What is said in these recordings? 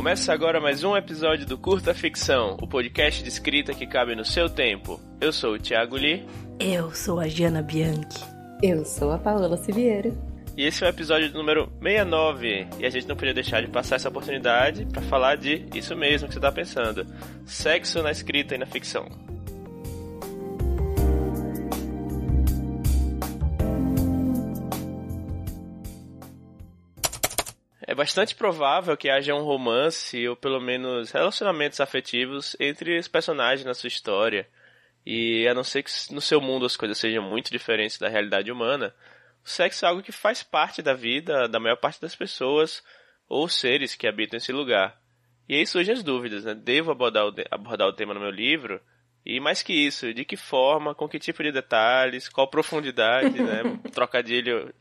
Começa agora mais um episódio do Curta Ficção, o podcast de escrita que cabe no seu tempo. Eu sou o Thiago Lee. Eu sou a Jana Bianchi. Eu sou a Paola Siviero. E esse é o episódio número 69. E a gente não podia deixar de passar essa oportunidade para falar de isso mesmo que você está pensando: sexo na escrita e na ficção. Bastante provável que haja um romance, ou pelo menos relacionamentos afetivos, entre os personagens na sua história. E a não ser que no seu mundo as coisas sejam muito diferentes da realidade humana, o sexo é algo que faz parte da vida da maior parte das pessoas ou seres que habitam esse lugar. E aí surgem as dúvidas, né? Devo abordar o, abordar o tema no meu livro? E mais que isso, de que forma, com que tipo de detalhes, qual profundidade, né? Trocadilho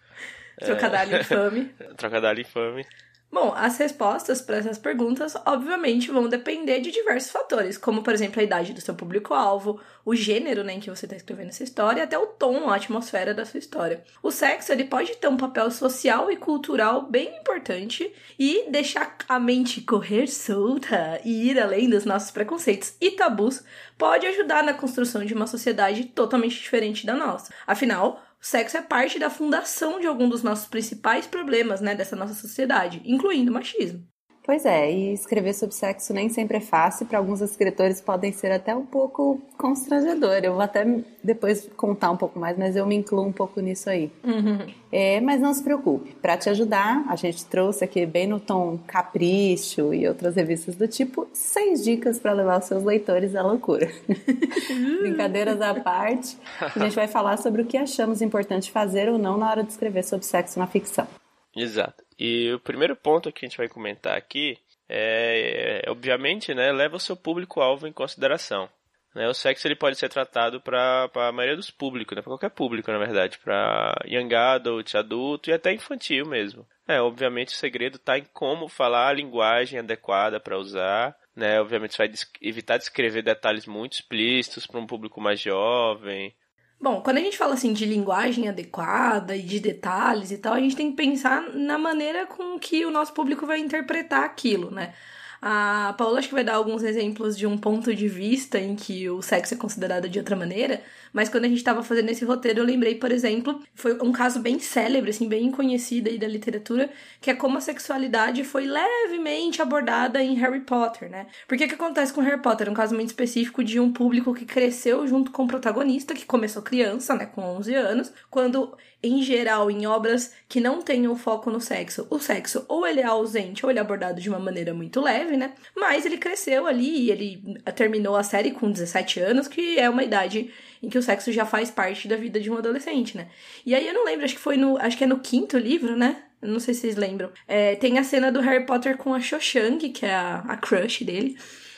Trocadilho é... infame. Trocadilho infame. Bom, as respostas para essas perguntas, obviamente, vão depender de diversos fatores, como, por exemplo, a idade do seu público-alvo, o gênero né, em que você está escrevendo essa história, até o tom, a atmosfera da sua história. O sexo, ele pode ter um papel social e cultural bem importante e deixar a mente correr solta e ir além dos nossos preconceitos e tabus pode ajudar na construção de uma sociedade totalmente diferente da nossa. Afinal, o sexo é parte da fundação de algum dos nossos principais problemas, né, dessa nossa sociedade, incluindo o machismo. Pois é, e escrever sobre sexo nem sempre é fácil, para alguns escritores podem ser até um pouco constrangedor. Eu vou até depois contar um pouco mais, mas eu me incluo um pouco nisso aí. Uhum. É, mas não se preocupe, para te ajudar, a gente trouxe aqui bem no tom Capricho e outras revistas do tipo, seis dicas para levar os seus leitores à loucura. Brincadeiras à parte, a gente vai falar sobre o que achamos importante fazer ou não na hora de escrever sobre sexo na ficção. Exato. E o primeiro ponto que a gente vai comentar aqui é, é obviamente, né, leva o seu público-alvo em consideração. Né, o sexo ele pode ser tratado para a maioria dos públicos, né, para qualquer público, na verdade, para young adult, adulto e até infantil mesmo. É, obviamente o segredo está em como falar a linguagem adequada para usar, né? Obviamente você vai evitar de escrever detalhes muito explícitos para um público mais jovem, Bom, quando a gente fala assim de linguagem adequada e de detalhes e tal, a gente tem que pensar na maneira com que o nosso público vai interpretar aquilo, né? A Paula acho que vai dar alguns exemplos de um ponto de vista em que o sexo é considerado de outra maneira, mas quando a gente estava fazendo esse roteiro, eu lembrei, por exemplo, foi um caso bem célebre, assim, bem conhecido aí da literatura, que é como a sexualidade foi levemente abordada em Harry Potter, né? Porque o que acontece com Harry Potter? É um caso muito específico de um público que cresceu junto com o protagonista, que começou criança, né, com 11 anos, quando em geral, em obras que não tenham foco no sexo, o sexo ou ele é ausente ou ele é abordado de uma maneira muito leve, né? Mas ele cresceu ali e ele terminou a série com 17 anos, que é uma idade em que o sexo já faz parte da vida de um adolescente, né? E aí eu não lembro, acho que foi no. Acho que é no quinto livro, né? Não sei se vocês lembram. É, tem a cena do Harry Potter com a Cho Chang, que é a, a crush dele.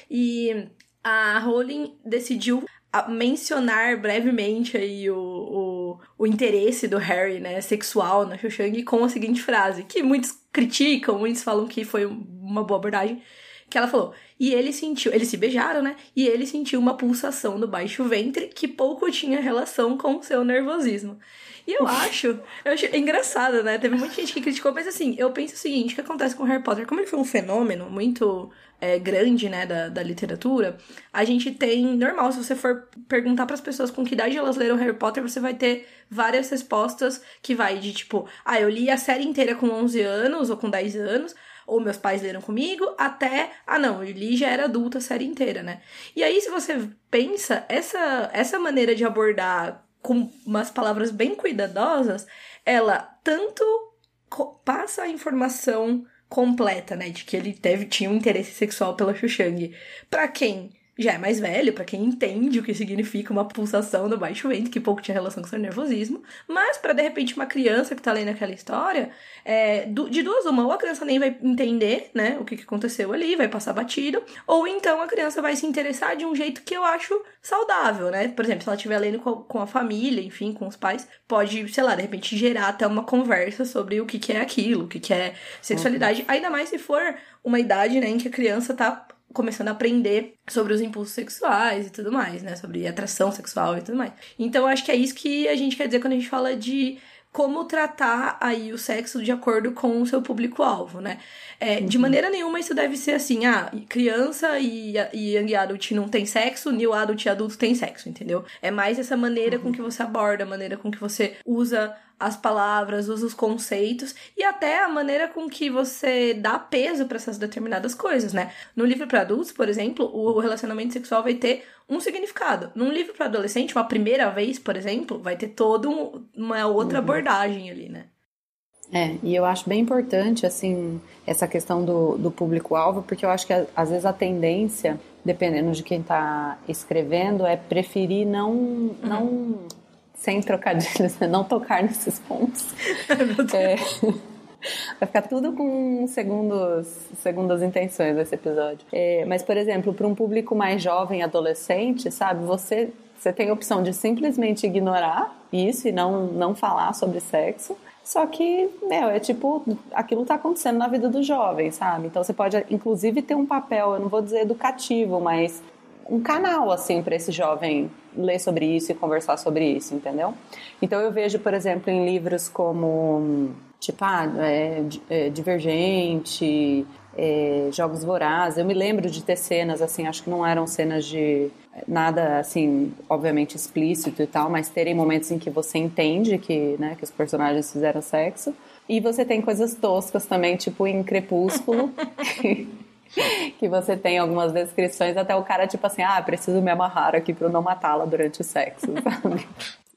E a Rowling decidiu mencionar brevemente aí o, o, o, interesse do Harry, né, sexual na Cho Chang com a seguinte frase, que muitos criticam, muitos falam que foi uma boa abordagem, que ela falou, e ele sentiu, eles se beijaram, né, e ele sentiu uma pulsação no baixo ventre que pouco tinha relação com o seu nervosismo. E eu acho, eu acho engraçado, né? Teve muita gente que criticou, mas assim, eu penso o seguinte: o que acontece com Harry Potter? Como ele foi um fenômeno muito é, grande, né, da, da literatura, a gente tem. Normal, se você for perguntar para as pessoas com que idade elas leram Harry Potter, você vai ter várias respostas que vai de tipo, ah, eu li a série inteira com 11 anos ou com 10 anos ou meus pais leram comigo, até, ah não, eu li já era adulta a série inteira, né? E aí, se você pensa, essa, essa maneira de abordar com umas palavras bem cuidadosas, ela tanto passa a informação completa, né, de que ele teve tinha um interesse sexual pela Xuxang. Para quem já é mais velho, para quem entende o que significa uma pulsação no baixo ventre, que pouco tinha relação com seu nervosismo, mas para de repente uma criança que tá lendo aquela história, é, de duas uma, ou a criança nem vai entender, né, o que, que aconteceu ali, vai passar batido, ou então a criança vai se interessar de um jeito que eu acho saudável, né? Por exemplo, se ela estiver lendo com, com a família, enfim, com os pais, pode, sei lá, de repente gerar até uma conversa sobre o que, que é aquilo, o que, que é sexualidade, uhum. ainda mais se for uma idade, né, em que a criança tá começando a aprender sobre os impulsos sexuais e tudo mais, né? Sobre atração sexual e tudo mais. Então, acho que é isso que a gente quer dizer quando a gente fala de como tratar aí o sexo de acordo com o seu público-alvo, né? É, uhum. De maneira nenhuma isso deve ser assim, ah, criança e, e young adult não tem sexo, new adult e adulto tem sexo, entendeu? É mais essa maneira uhum. com que você aborda, a maneira com que você usa as palavras, usa os conceitos e até a maneira com que você dá peso para essas determinadas coisas, né? No livro para adultos, por exemplo, o relacionamento sexual vai ter um significado. Num livro para adolescente, uma primeira vez, por exemplo, vai ter toda um, uma outra uhum. abordagem ali, né? É, e eu acho bem importante, assim, essa questão do, do público-alvo, porque eu acho que às vezes a tendência, dependendo de quem está escrevendo, é preferir não, uhum. não sem trocadilhos, né? não tocar nesses pontos. é, vai ficar tudo com segundos, segundas intenções esse episódio. É, mas, por exemplo, para um público mais jovem, adolescente, sabe, você, você tem a opção de simplesmente ignorar isso e não, não falar sobre sexo. Só que, meu, é tipo, aquilo tá acontecendo na vida do jovem, sabe? Então você pode, inclusive, ter um papel, eu não vou dizer educativo, mas um canal, assim, para esse jovem ler sobre isso e conversar sobre isso, entendeu? Então eu vejo, por exemplo, em livros como, tipo, ah, é, é, Divergente, é, Jogos Vorazes, eu me lembro de ter cenas, assim, acho que não eram cenas de nada, assim, obviamente explícito e tal, mas terem momentos em que você entende que, né, que os personagens fizeram sexo. E você tem coisas toscas também, tipo em Crepúsculo. que você tem algumas descrições, até o cara, tipo assim, ah, preciso me amarrar aqui pra eu não matá-la durante o sexo, sabe?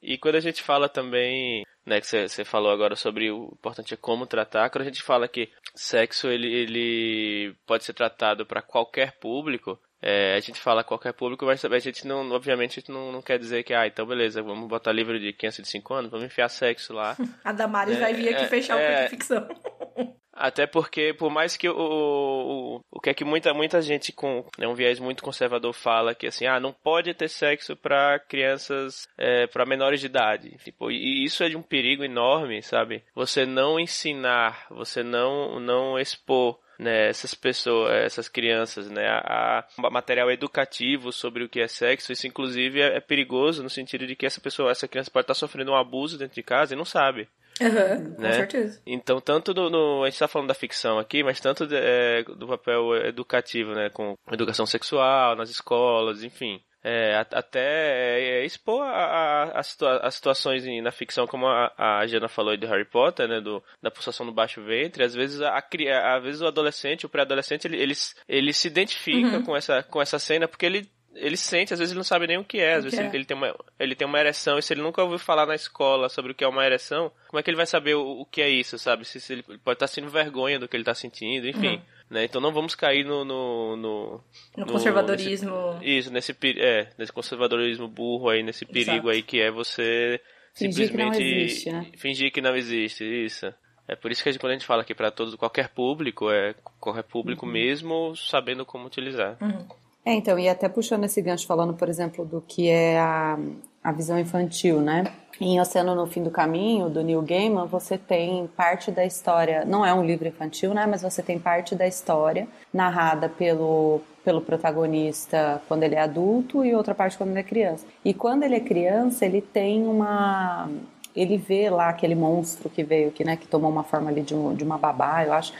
E quando a gente fala também, né, que você falou agora sobre o importante é como tratar, quando a gente fala que sexo ele, ele pode ser tratado para qualquer público, é, a gente fala qualquer público, mas a gente não, obviamente, a gente não, não quer dizer que, ah, então beleza, vamos botar livro de criança de 5 anos, vamos enfiar sexo lá. a Damares é, vai vir aqui é, fechar é, o ficção. Até porque, por mais que o, o, o que é que muita, muita gente com né, um viés muito conservador fala que assim, ah, não pode ter sexo para crianças, é, para menores de idade. Tipo, e isso é de um perigo enorme, sabe? Você não ensinar, você não, não expor né, essas pessoas, essas crianças, né, a, a, material educativo sobre o que é sexo, isso inclusive é, é, perigoso no sentido de que essa pessoa, essa criança pode estar sofrendo um abuso dentro de casa e não sabe. Uhum, né? Com certeza. Então, tanto no, no, A gente está falando da ficção aqui, mas tanto de, é, do papel educativo, né? Com educação sexual, nas escolas, enfim. É, até é, é, expor a, a, a situa as situações na ficção, como a, a Jana falou de Harry Potter, né, do, da pulsação do baixo ventre, às vezes, a, às vezes o adolescente, o pré-adolescente, ele, ele, ele se identifica uhum. com, essa, com essa cena porque ele ele sente, às vezes ele não sabe nem o que é, às vezes ele, ele, tem uma, ele tem uma ereção, e se ele nunca ouviu falar na escola sobre o que é uma ereção, como é que ele vai saber o, o que é isso, sabe? Se, se ele pode estar sentindo vergonha do que ele está sentindo, enfim. Uhum. Né? Então não vamos cair no. No, no, no conservadorismo. Nesse, isso, nesse, é, nesse conservadorismo burro aí, nesse perigo Exato. aí que é você fingir simplesmente que existe, né? fingir que não existe, isso. É por isso que a gente, quando a gente fala aqui para todos, qualquer público, é qualquer público uhum. mesmo sabendo como utilizar. Uhum. É, então, e até puxando esse gancho, falando, por exemplo, do que é a, a visão infantil, né? Em Oceano no Fim do Caminho, do Neil Gaiman, você tem parte da história, não é um livro infantil, né? Mas você tem parte da história narrada pelo, pelo protagonista quando ele é adulto e outra parte quando ele é criança. E quando ele é criança, ele tem uma. Ele vê lá aquele monstro que veio, que, né, que tomou uma forma ali de, um, de uma babá, eu acho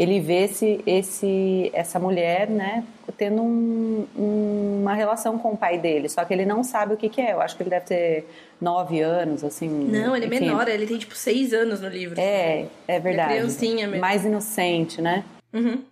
ele vê esse, esse, essa mulher, né, tendo um, um, uma relação com o pai dele, só que ele não sabe o que, que é. Eu acho que ele deve ter nove anos, assim. Não, ele é enfim. menor, ele tem tipo seis anos no livro. É, é verdade. Ele é criancinha mesmo. Mais inocente, né? Uhum.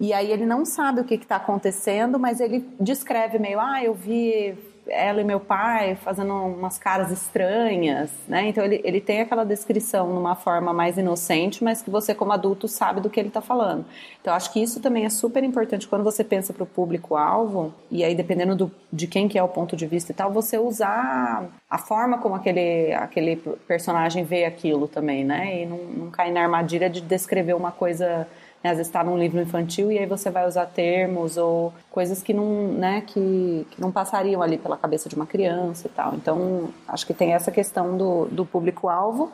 E aí ele não sabe o que está acontecendo, mas ele descreve meio, ah, eu vi ela e meu pai fazendo umas caras estranhas, né? Então ele, ele tem aquela descrição numa forma mais inocente, mas que você como adulto sabe do que ele está falando. Então acho que isso também é super importante quando você pensa para o público-alvo, e aí dependendo do, de quem que é o ponto de vista e tal, você usar a forma como aquele, aquele personagem vê aquilo também, né? E não, não cair na armadilha de descrever uma coisa né? Às vezes está num livro infantil e aí você vai usar termos ou coisas que não, né, que, que não passariam ali pela cabeça de uma criança e tal. Então, acho que tem essa questão do, do público-alvo,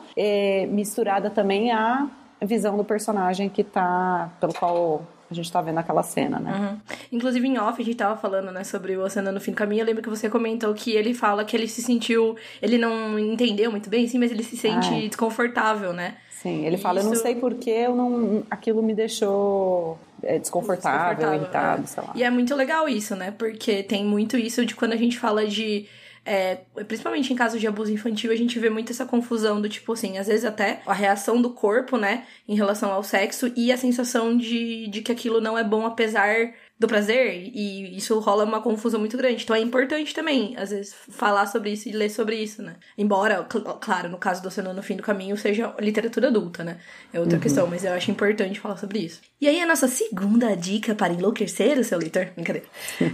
misturada também à visão do personagem que tá, pelo qual a gente tá vendo aquela cena, né? Uhum. Inclusive, em off, a gente tava falando, né, sobre o Oceano no Fim do Caminho. Eu lembro que você comentou que ele fala que ele se sentiu. Ele não entendeu muito bem, sim, mas ele se sente desconfortável, né? Sim, ele fala, Isso... eu não sei porquê, eu não, aquilo me deixou é, desconfortável, desconfortável irritado, é. sei lá. E é muito legal isso, né? Porque tem muito isso de quando a gente fala de é, principalmente em casos de abuso infantil, a gente vê muito essa confusão do tipo assim, às vezes até a reação do corpo, né, em relação ao sexo e a sensação de, de que aquilo não é bom apesar do prazer, e isso rola uma confusão muito grande. Então é importante também, às vezes, falar sobre isso e ler sobre isso, né? Embora, cl claro, no caso do Oceano no Fim do Caminho, seja literatura adulta, né? É outra uhum. questão, mas eu acho importante falar sobre isso. E aí, a nossa segunda dica para enlouquecer o seu leitor, brincadeira,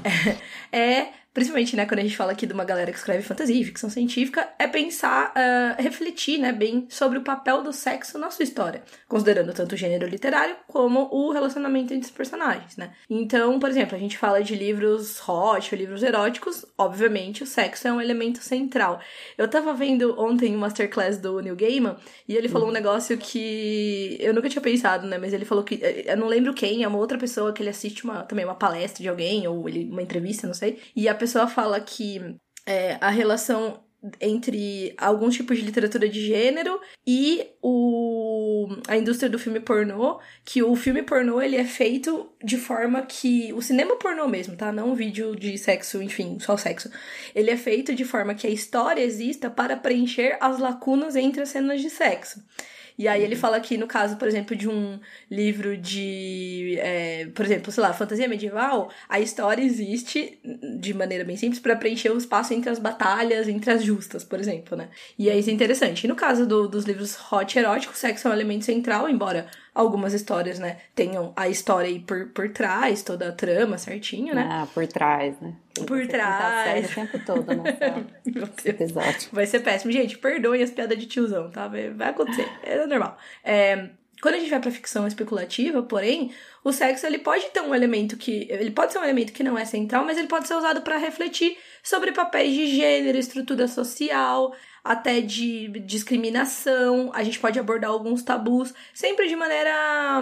é, é principalmente, né, quando a gente fala aqui de uma galera que escreve fantasia e ficção científica, é pensar, uh, refletir, né, bem sobre o papel do sexo na sua história, considerando tanto o gênero literário como o relacionamento entre os personagens, né. Então, por exemplo, a gente fala de livros hot, livros eróticos, obviamente o sexo é um elemento central. Eu tava vendo ontem um masterclass do Neil Gaiman e ele falou um negócio que eu nunca tinha pensado, né, mas ele falou que, eh, eu não lembro quem, é uma outra pessoa que ele assiste uma, também uma palestra de alguém, ou ele, uma entrevista, não sei, e a pessoa fala que é, a relação entre alguns tipos de literatura de gênero e o, a indústria do filme pornô, que o filme pornô ele é feito de forma que o cinema pornô mesmo, tá? Não um vídeo de sexo, enfim, só sexo. Ele é feito de forma que a história exista para preencher as lacunas entre as cenas de sexo. E aí ele fala aqui, no caso, por exemplo, de um livro de, é, por exemplo, sei lá, fantasia medieval, a história existe de maneira bem simples para preencher o espaço entre as batalhas, entre as justas, por exemplo, né? E aí isso é interessante. E no caso do, dos livros hot eróticos, sexo é um elemento central, embora algumas histórias, né, tenham a história aí por, por trás, toda a trama certinho, né? Ah, por trás, né? por trás. O tempo todo, né? Meu Deus. Vai ser péssimo. Gente, perdoem as piadas de tiozão, tá? Vai acontecer. É normal. É, quando a gente vai pra ficção especulativa, porém, o sexo ele pode ter um elemento que. Ele pode ser um elemento que não é central, mas ele pode ser usado para refletir sobre papéis de gênero, estrutura social, até de discriminação. A gente pode abordar alguns tabus, sempre de maneira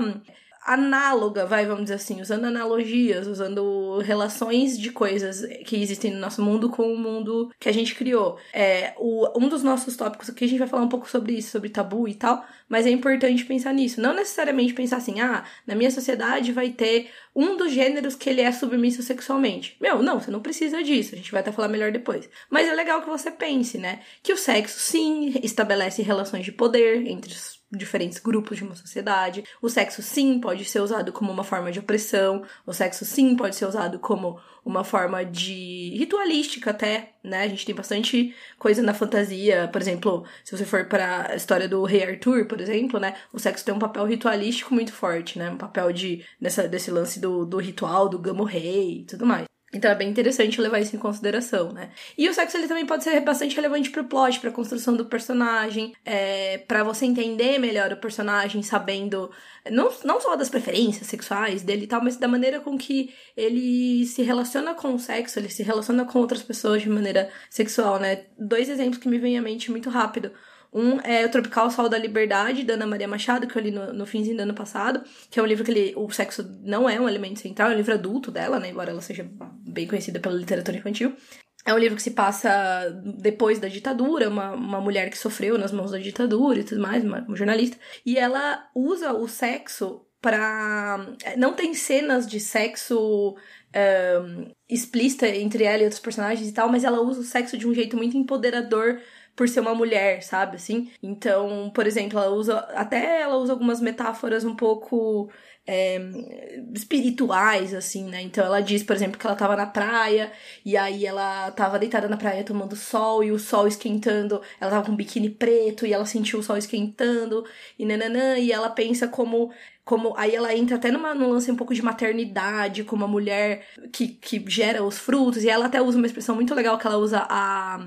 análoga, vai, vamos dizer assim, usando analogias, usando relações de coisas que existem no nosso mundo com o mundo que a gente criou. É, o, um dos nossos tópicos aqui, a gente vai falar um pouco sobre isso, sobre tabu e tal, mas é importante pensar nisso. Não necessariamente pensar assim, ah, na minha sociedade vai ter um dos gêneros que ele é submisso sexualmente. Meu, não, você não precisa disso, a gente vai até falar melhor depois. Mas é legal que você pense, né, que o sexo, sim, estabelece relações de poder entre os diferentes grupos de uma sociedade. O sexo, sim, pode ser usado como uma forma de opressão. O sexo, sim, pode ser usado como uma forma de ritualística até, né? A gente tem bastante coisa na fantasia. Por exemplo, se você for para a história do Rei Arthur, por exemplo, né? O sexo tem um papel ritualístico muito forte, né? Um papel de nessa, desse lance do, do ritual, do gamo rei e tudo mais. Então é bem interessante levar isso em consideração, né? E o sexo ele também pode ser bastante relevante pro plot, pra construção do personagem, é, para você entender melhor o personagem, sabendo não, não só das preferências sexuais dele e tal, mas da maneira com que ele se relaciona com o sexo, ele se relaciona com outras pessoas de maneira sexual, né? Dois exemplos que me vêm à mente muito rápido. Um é o Tropical Sol da Liberdade, da Ana Maria Machado, que eu li no, no finzinho do ano passado, que é um livro que ele, o sexo não é um elemento central, é um livro adulto dela, né? Embora ela seja bem conhecida pela literatura infantil. É um livro que se passa depois da ditadura, uma, uma mulher que sofreu nas mãos da ditadura e tudo mais, uma, uma jornalista. E ela usa o sexo para Não tem cenas de sexo um, explícita entre ela e outros personagens e tal, mas ela usa o sexo de um jeito muito empoderador por ser uma mulher, sabe, assim? Então, por exemplo, ela usa, até ela usa algumas metáforas um pouco é, espirituais, assim, né? Então ela diz, por exemplo, que ela tava na praia e aí ela tava deitada na praia tomando sol e o sol esquentando, ela tava com um biquíni preto e ela sentiu o sol esquentando e nananã, e ela pensa como como aí ela entra até numa, num lance um pouco de maternidade, como uma mulher que, que gera os frutos, e ela até usa uma expressão muito legal que ela usa a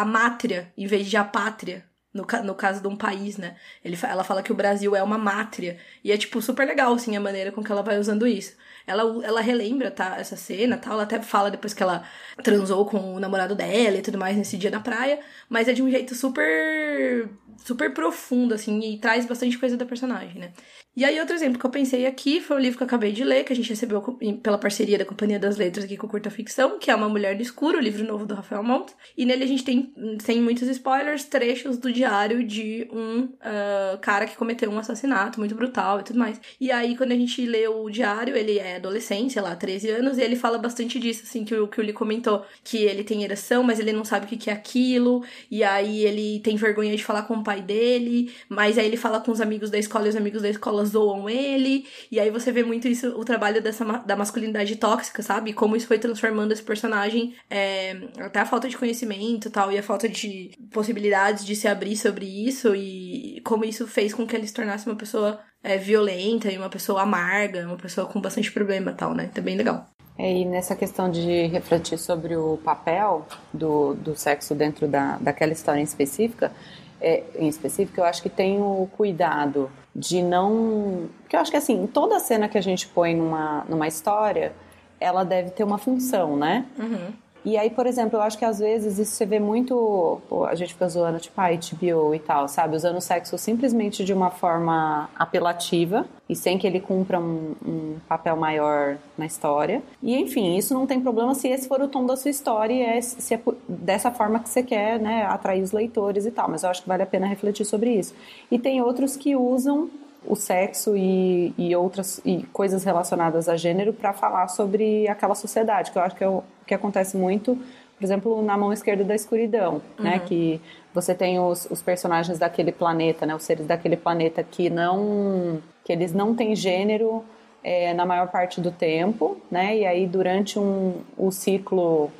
a, mátria em vez de a pátria, no, no caso de um país, né? Ele, ela fala que o Brasil é uma mátria. E é, tipo, super legal, assim, a maneira com que ela vai usando isso. Ela, ela relembra, tá, essa cena, tal. Ela até fala depois que ela transou com o namorado dela e tudo mais nesse dia na praia. Mas é de um jeito super super profundo, assim, e traz bastante coisa da personagem, né? E aí, outro exemplo que eu pensei aqui foi o livro que eu acabei de ler, que a gente recebeu pela parceria da Companhia das Letras aqui com Curta Ficção, que é Uma Mulher do Escuro, o livro novo do Rafael Montes. E nele a gente tem, sem muitos spoilers, trechos do diário de um uh, cara que cometeu um assassinato muito brutal e tudo mais. E aí, quando a gente lê o diário, ele é adolescente, sei lá, 13 anos, e ele fala bastante disso, assim, que o que o Lee comentou, que ele tem ereção, mas ele não sabe o que é aquilo, e aí ele tem vergonha de falar com o pai dele, mas aí ele fala com os amigos da escola e os amigos da escola zoam ele, e aí você vê muito isso, o trabalho dessa, da masculinidade tóxica, sabe? Como isso foi transformando esse personagem, é, até a falta de conhecimento tal, e a falta de possibilidades de se abrir sobre isso, e como isso fez com que ele se tornasse uma pessoa é, violenta e uma pessoa amarga, uma pessoa com bastante problema tal, né? Então é bem legal. É, e nessa questão de refletir sobre o papel do, do sexo dentro da, daquela história em específica, é, em específico, eu acho que tem o cuidado de não. Porque eu acho que assim, toda cena que a gente põe numa, numa história, ela deve ter uma função, né? Uhum. E aí, por exemplo, eu acho que às vezes isso você vê muito. Pô, a gente fica zoando, tipo, ah, HBO e tal, sabe? Usando o sexo simplesmente de uma forma apelativa e sem que ele cumpra um, um, papel maior na história. E enfim, isso não tem problema se esse for o tom da sua história e é, se é dessa forma que você quer, né, atrair os leitores e tal. Mas eu acho que vale a pena refletir sobre isso. E tem outros que usam o sexo e, e outras e coisas relacionadas a gênero para falar sobre aquela sociedade, que eu acho que é o que acontece muito, por exemplo, na mão esquerda da escuridão, né, uhum. né, que você tem os, os personagens daquele planeta, né, os seres daquele planeta que não que eles não têm gênero é, na maior parte do tempo, né, e aí durante um o ciclo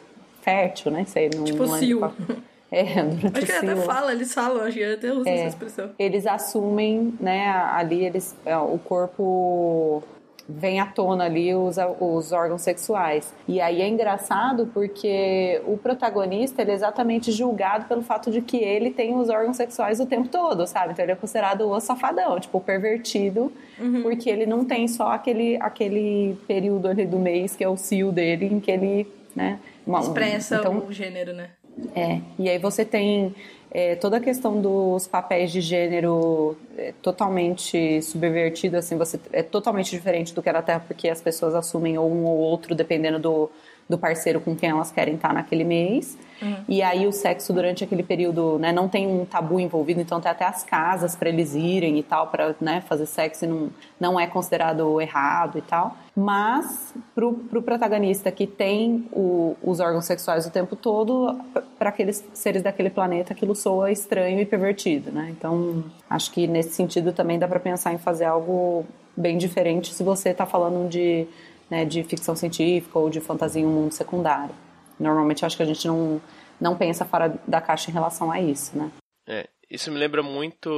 fértil, né, sei, não, tipo não. É, acho que até fala, eles falam, acho que até usa é, essa expressão. Eles assumem, né, ali eles, é, o corpo vem à tona ali os, os órgãos sexuais. E aí é engraçado porque o protagonista ele é exatamente julgado pelo fato de que ele tem os órgãos sexuais o tempo todo, sabe? Então ele é considerado o safadão, tipo, pervertido, uhum. porque ele não tem só aquele, aquele período ali do mês que é o cio dele, em que ele, né? Uma, Expressa então, o gênero, né? É, e aí você tem é, toda a questão dos papéis de gênero é, totalmente subvertido, assim, você é totalmente diferente do que era até porque as pessoas assumem um ou outro dependendo do, do parceiro com quem elas querem estar naquele mês. Uhum. E aí o sexo durante aquele período, né, não tem um tabu envolvido, então tem até as casas para eles irem e tal, para né, fazer sexo e não, não é considerado errado e tal. Mas pro, pro protagonista que tem o, os órgãos sexuais o tempo todo, para aqueles seres daquele planeta aquilo soa estranho e pervertido, né? Então acho que nesse sentido também dá para pensar em fazer algo bem diferente se você está falando de né, de ficção científica ou de fantasia em um mundo secundário. Normalmente acho que a gente não, não pensa fora da caixa em relação a isso, né? É, isso me lembra muito,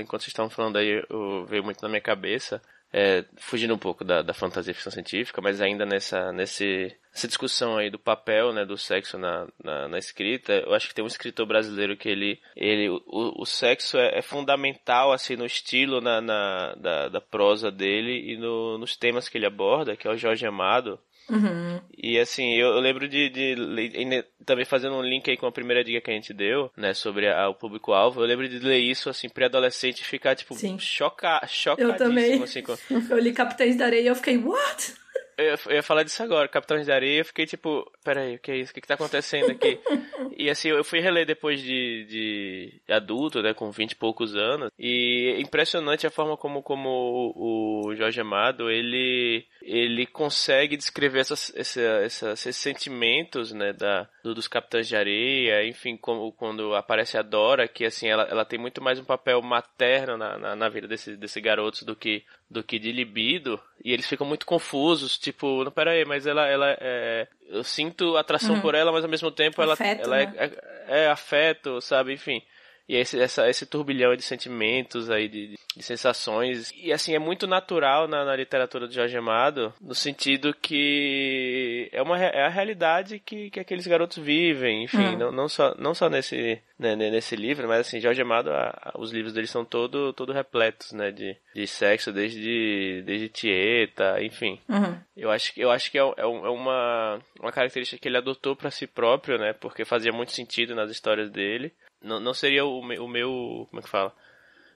enquanto vocês estavam falando aí, veio muito na minha cabeça, é, fugindo um pouco da, da fantasia ficção científica, mas ainda nessa, nesse, discussão aí do papel, né, do sexo na, na, na escrita, eu acho que tem um escritor brasileiro que ele, ele o, o sexo é, é, fundamental, assim, no estilo na, na da, da prosa dele e no, nos temas que ele aborda, que é o Jorge Amado, Uhum. E assim, eu, eu lembro de, de, de, também fazendo um link aí com a primeira dica que a gente deu, né, sobre a, o público-alvo, eu lembro de ler isso, assim, pré-adolescente e ficar, tipo, choca, chocadíssimo. Eu também. Assim, com... eu li Capitães da Areia e eu fiquei, what? Eu, ia falar disso agora, Capitães da Areia, eu fiquei tipo, peraí, o que é isso? O que, que tá acontecendo aqui? e assim, eu fui reler depois de, de adulto, né, com 20 e poucos anos, e é impressionante a forma como, como o, o Jorge Amado, ele, ele consegue descrever essas, essa, essa, esses sentimentos, né, da, do, dos Capitães de Areia, enfim, como, quando aparece a Dora, que assim, ela, ela tem muito mais um papel materno na, na, na vida desse, desse garotos do que, do que de libido, e eles ficam muito confusos, tipo, não, pera aí, mas ela, ela é, eu sinto atração uhum. por ela, mas ao mesmo tempo ela, afeto, ela é, né? é, é, afeto, sabe, enfim. E esse, essa, esse turbilhão de sentimentos aí, de, de sensações. E assim, é muito natural na, na literatura de Jorge Amado, no sentido que é, uma, é a realidade que, que aqueles garotos vivem, enfim, hum. não, não, só, não só nesse, né, nesse livro, mas assim, Jorge Amado, a, a, os livros dele são todo, todo repletos, né, de, de sexo, desde, desde Tieta, enfim. Uhum. Eu acho, eu acho que é, é, é uma, uma característica que ele adotou para si próprio, né, porque fazia muito sentido nas histórias dele. Não, não seria o, me, o meu. Como é que fala?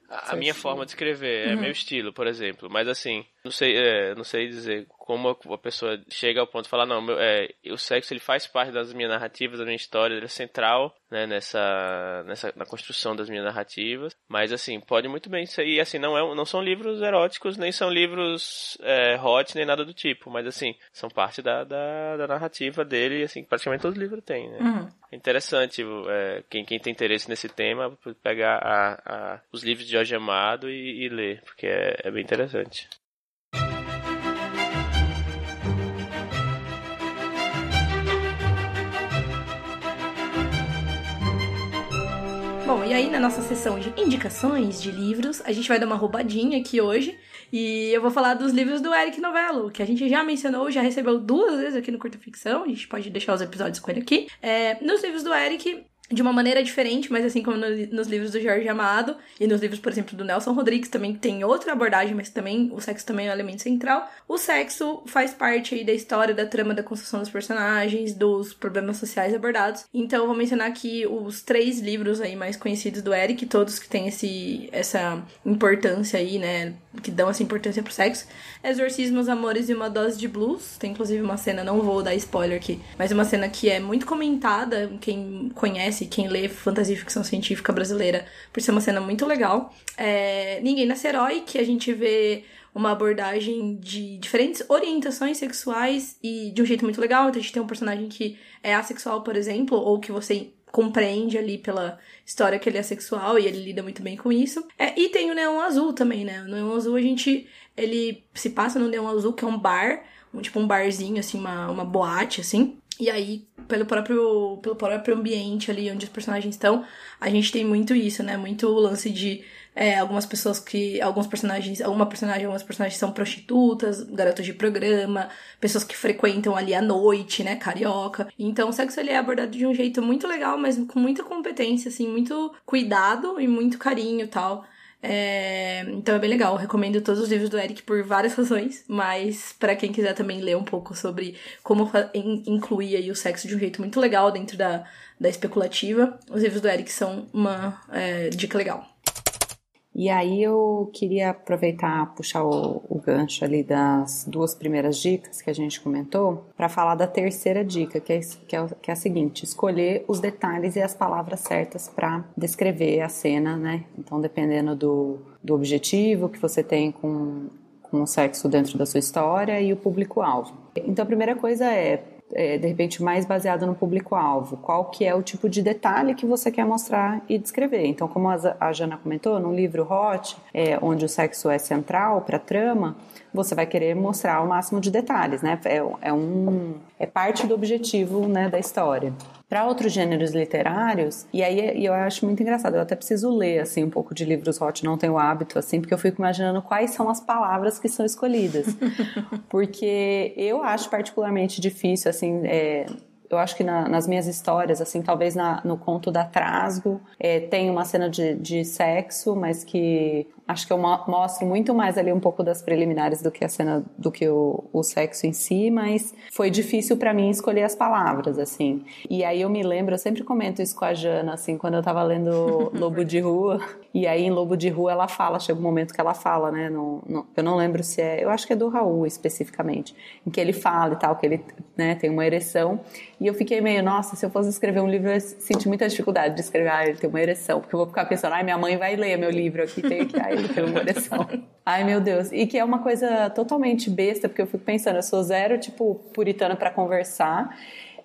A, a minha forma de escrever, é uhum. meu estilo, por exemplo. Mas assim, não sei, é, não sei dizer como a pessoa chega ao ponto de falar, não, meu, é, o sexo ele faz parte das minhas narrativas, da minha história, ele é central, né, nessa, nessa, na construção das minhas narrativas, mas assim, pode muito bem ser, e assim, não, é, não são livros eróticos, nem são livros é, hot, nem nada do tipo, mas assim, são parte da, da, da narrativa dele, e assim, praticamente todo livro tem, né. Uhum. É interessante, é, quem, quem tem interesse nesse tema, pegar a, a, os livros de Jorge Amado e, e ler, porque é, é bem interessante. E aí na nossa sessão de indicações de livros, a gente vai dar uma roubadinha aqui hoje. E eu vou falar dos livros do Eric Novello, que a gente já mencionou, já recebeu duas vezes aqui no Curta Ficção. A gente pode deixar os episódios com ele aqui. É, nos livros do Eric, de uma maneira diferente, mas assim como no, nos livros do Jorge Amado e nos livros, por exemplo, do Nelson Rodrigues, também tem outra abordagem, mas também o sexo também é um elemento central. O sexo faz parte aí da história, da trama, da construção dos personagens, dos problemas sociais abordados. Então, vou mencionar aqui os três livros aí mais conhecidos do Eric, todos que têm esse, essa importância aí, né, que dão essa importância pro sexo. Exorcismos, Amores e uma Dose de Blues. Tem inclusive uma cena, não vou dar spoiler aqui, mas uma cena que é muito comentada, quem conhece, quem lê fantasia e ficção científica brasileira, por ser uma cena muito legal. É, Ninguém Nasce Herói, que a gente vê uma abordagem de diferentes orientações sexuais e de um jeito muito legal. Então a gente tem um personagem que é assexual, por exemplo, ou que você compreende ali pela história que ele é sexual e ele lida muito bem com isso. É, e tem o Neon Azul também, né? O Neon Azul a gente. Ele se passa no Neon Azul, que é um bar, um, tipo um barzinho, assim, uma, uma boate, assim. E aí, pelo próprio, pelo próprio ambiente ali onde os personagens estão, a gente tem muito isso, né? Muito o lance de é, algumas pessoas que. Alguns personagens. Alguma personagem, algumas personagens são prostitutas, garotos de programa, pessoas que frequentam ali à noite, né? Carioca. Então o sexo ele é abordado de um jeito muito legal, mas com muita competência, assim, muito cuidado e muito carinho tal. É, então é bem legal. recomendo todos os livros do Eric por várias razões, mas para quem quiser também ler um pouco sobre como incluir aí o sexo de um jeito muito legal dentro da, da especulativa, os livros do Eric são uma é, dica legal. E aí eu queria aproveitar, puxar o, o, gancho ali das duas primeiras dicas que a gente comentou, para falar da terceira dica, que é, que, é, que é a seguinte: escolher os detalhes e as palavras certas para descrever a cena, né? Então, dependendo do, do objetivo que você tem com, com o sexo dentro da sua história e o público-alvo. Então, a primeira coisa é é, de repente mais baseado no público-alvo, qual que é o tipo de detalhe que você quer mostrar e descrever. Então, como a Jana comentou, no livro Hot, é, onde o sexo é central para a trama, você vai querer mostrar o máximo de detalhes, né? É, é, um, é parte do objetivo né, da história para outros gêneros literários, e aí eu acho muito engraçado, eu até preciso ler assim um pouco de livros hot, não tenho hábito assim, porque eu fico imaginando quais são as palavras que são escolhidas. porque eu acho particularmente difícil assim, é, eu acho que na, nas minhas histórias, assim, talvez na, no conto da Trasgo, é, tem uma cena de, de sexo, mas que acho que eu mostro muito mais ali um pouco das preliminares do que a cena, do que o, o sexo em si, mas foi difícil para mim escolher as palavras, assim. E aí eu me lembro, eu sempre comento isso com a Jana, assim, quando eu tava lendo Lobo de Rua, e aí em Lobo de Rua ela fala, chega um momento que ela fala, né, no, no, eu não lembro se é, eu acho que é do Raul especificamente, em que ele fala e tal, que ele, né, tem uma ereção, e eu fiquei meio, nossa, se eu fosse escrever um livro, eu senti muita dificuldade de escrever, ah, ele tem uma ereção, porque eu vou ficar pensando, ai, minha mãe vai ler meu livro aqui, tem que, ai, ele tem uma ereção. ai, meu Deus. E que é uma coisa totalmente besta, porque eu fico pensando, eu sou zero, tipo, puritana para conversar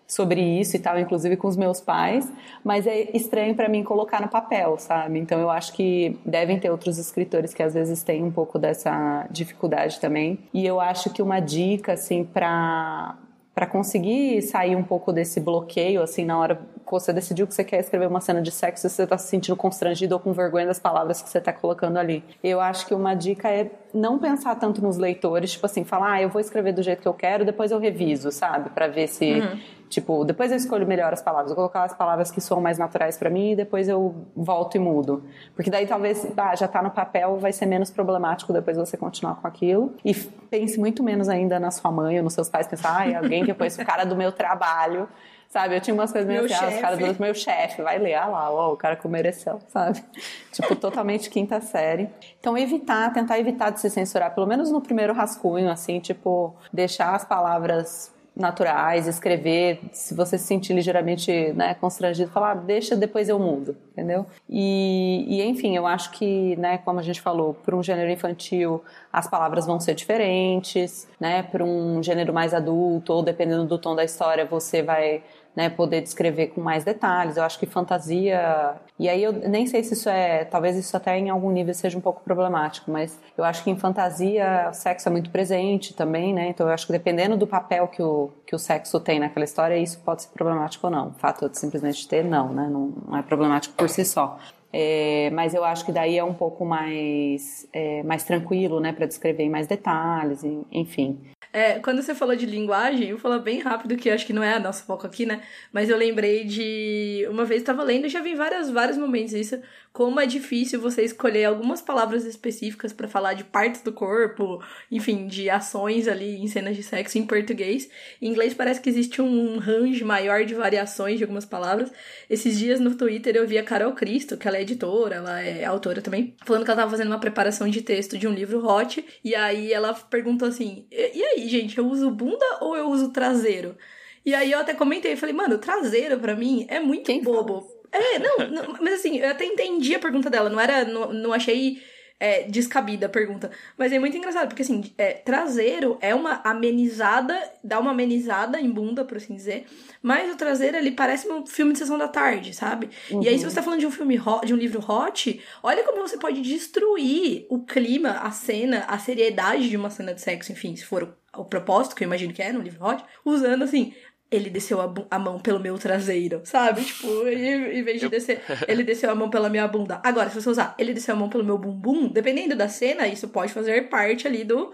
sobre isso e tal, inclusive com os meus pais, mas é estranho para mim colocar no papel, sabe? Então eu acho que devem ter outros escritores que às vezes têm um pouco dessa dificuldade também. E eu acho que uma dica assim para para conseguir sair um pouco desse bloqueio assim na hora você decidiu que você quer escrever uma cena de sexo e você está se sentindo constrangido ou com vergonha das palavras que você está colocando ali. Eu acho que uma dica é não pensar tanto nos leitores, tipo assim, falar, ah, eu vou escrever do jeito que eu quero, depois eu reviso, sabe? para ver se, uhum. tipo, depois eu escolho melhor as palavras, eu vou colocar as palavras que são mais naturais para mim e depois eu volto e mudo. Porque daí talvez, ah, já tá no papel, vai ser menos problemático depois você continuar com aquilo. E pense muito menos ainda na sua mãe ou nos seus pais, pensar, ah, é alguém que conhece o cara do meu trabalho Sabe? Eu tinha umas coisas meio assim, ah, os caras do meu chefe, vai ler, ah lá, ó, o cara com mereceu, sabe? tipo, totalmente quinta série. Então, evitar, tentar evitar de se censurar, pelo menos no primeiro rascunho, assim, tipo, deixar as palavras naturais, escrever, se você se sentir ligeiramente né, constrangido, falar, deixa, depois eu mudo, entendeu? E, e enfim, eu acho que, né, como a gente falou, para um gênero infantil as palavras vão ser diferentes, né, para um gênero mais adulto, ou dependendo do tom da história, você vai né, poder descrever com mais detalhes. Eu acho que fantasia. E aí eu nem sei se isso é. Talvez isso até em algum nível seja um pouco problemático, mas eu acho que em fantasia o sexo é muito presente também, né? Então eu acho que dependendo do papel que o, que o sexo tem naquela história, isso pode ser problemático ou não. O fato de simplesmente ter, não, né? Não, não é problemático por si só. É, mas eu acho que daí é um pouco mais, é, mais tranquilo, né, para descrever em mais detalhes, enfim. É, quando você falou de linguagem, eu falar bem rápido, que acho que não é a nossa foco aqui, né? Mas eu lembrei de. Uma vez estava lendo, já vi vários, vários momentos isso, como é difícil você escolher algumas palavras específicas para falar de partes do corpo, enfim, de ações ali em cenas de sexo em português. Em inglês parece que existe um range maior de variações de algumas palavras. Esses dias no Twitter eu vi a Carol Cristo, que ela é editora, ela é autora também, falando que ela estava fazendo uma preparação de texto de um livro hot, e aí ela perguntou assim: e aí, gente, eu uso bunda ou eu uso traseiro? E aí eu até comentei, falei, mano, traseiro para mim é muito Quem bobo. Fala? É, não, não, mas assim, eu até entendi a pergunta dela, não era. Não, não achei é, descabida a pergunta. Mas é muito engraçado, porque assim, é, traseiro é uma amenizada, dá uma amenizada em bunda, por assim dizer. Mas o traseiro, ele parece um filme de sessão da tarde, sabe? Uhum. E aí, se uhum. você tá falando de um filme hot, de um livro hot, olha como você pode destruir o clima, a cena, a seriedade de uma cena de sexo, enfim, se for o, o propósito, que eu imagino que é no livro hot, usando assim, ele desceu a, a, mão pelo meu traseiro, sabe? Tipo, em, em vez de eu... descer, ele desceu a mão pela minha bunda. Agora, se você usar, ele desceu a mão pelo meu bumbum, dependendo da cena, isso pode fazer parte ali do,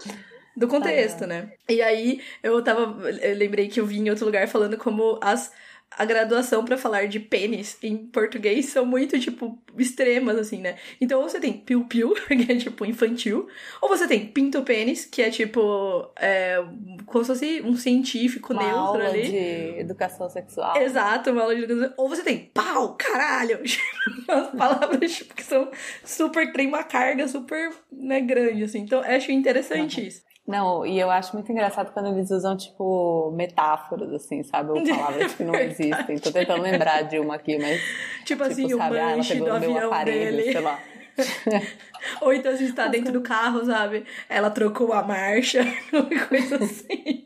do contexto, ah, é. né? E aí, eu tava. Eu lembrei que eu vi em outro lugar falando como as a graduação para falar de pênis em português são muito, tipo, extremas, assim, né? Então, ou você tem piu-piu, que é, tipo, infantil, ou você tem pinto-pênis, que é, tipo, é, como se fosse um científico uma neutro aula ali. de educação sexual. Exato, uma aula de educação. Ou você tem pau, caralho! As palavras, tipo, que são super, tem uma carga super, né, grande, assim. Então, acho interessante uhum. isso. Não, e eu acho muito engraçado quando eles usam, tipo, metáforas, assim, sabe? Ou palavras que não existem. Tô tentando lembrar de uma aqui, mas. Tipo, tipo assim, o sabe? manche ah, do avião aparelho, dele. Sei lá. Ou então a gente tá dentro do carro, sabe? Ela trocou a marcha, coisa assim.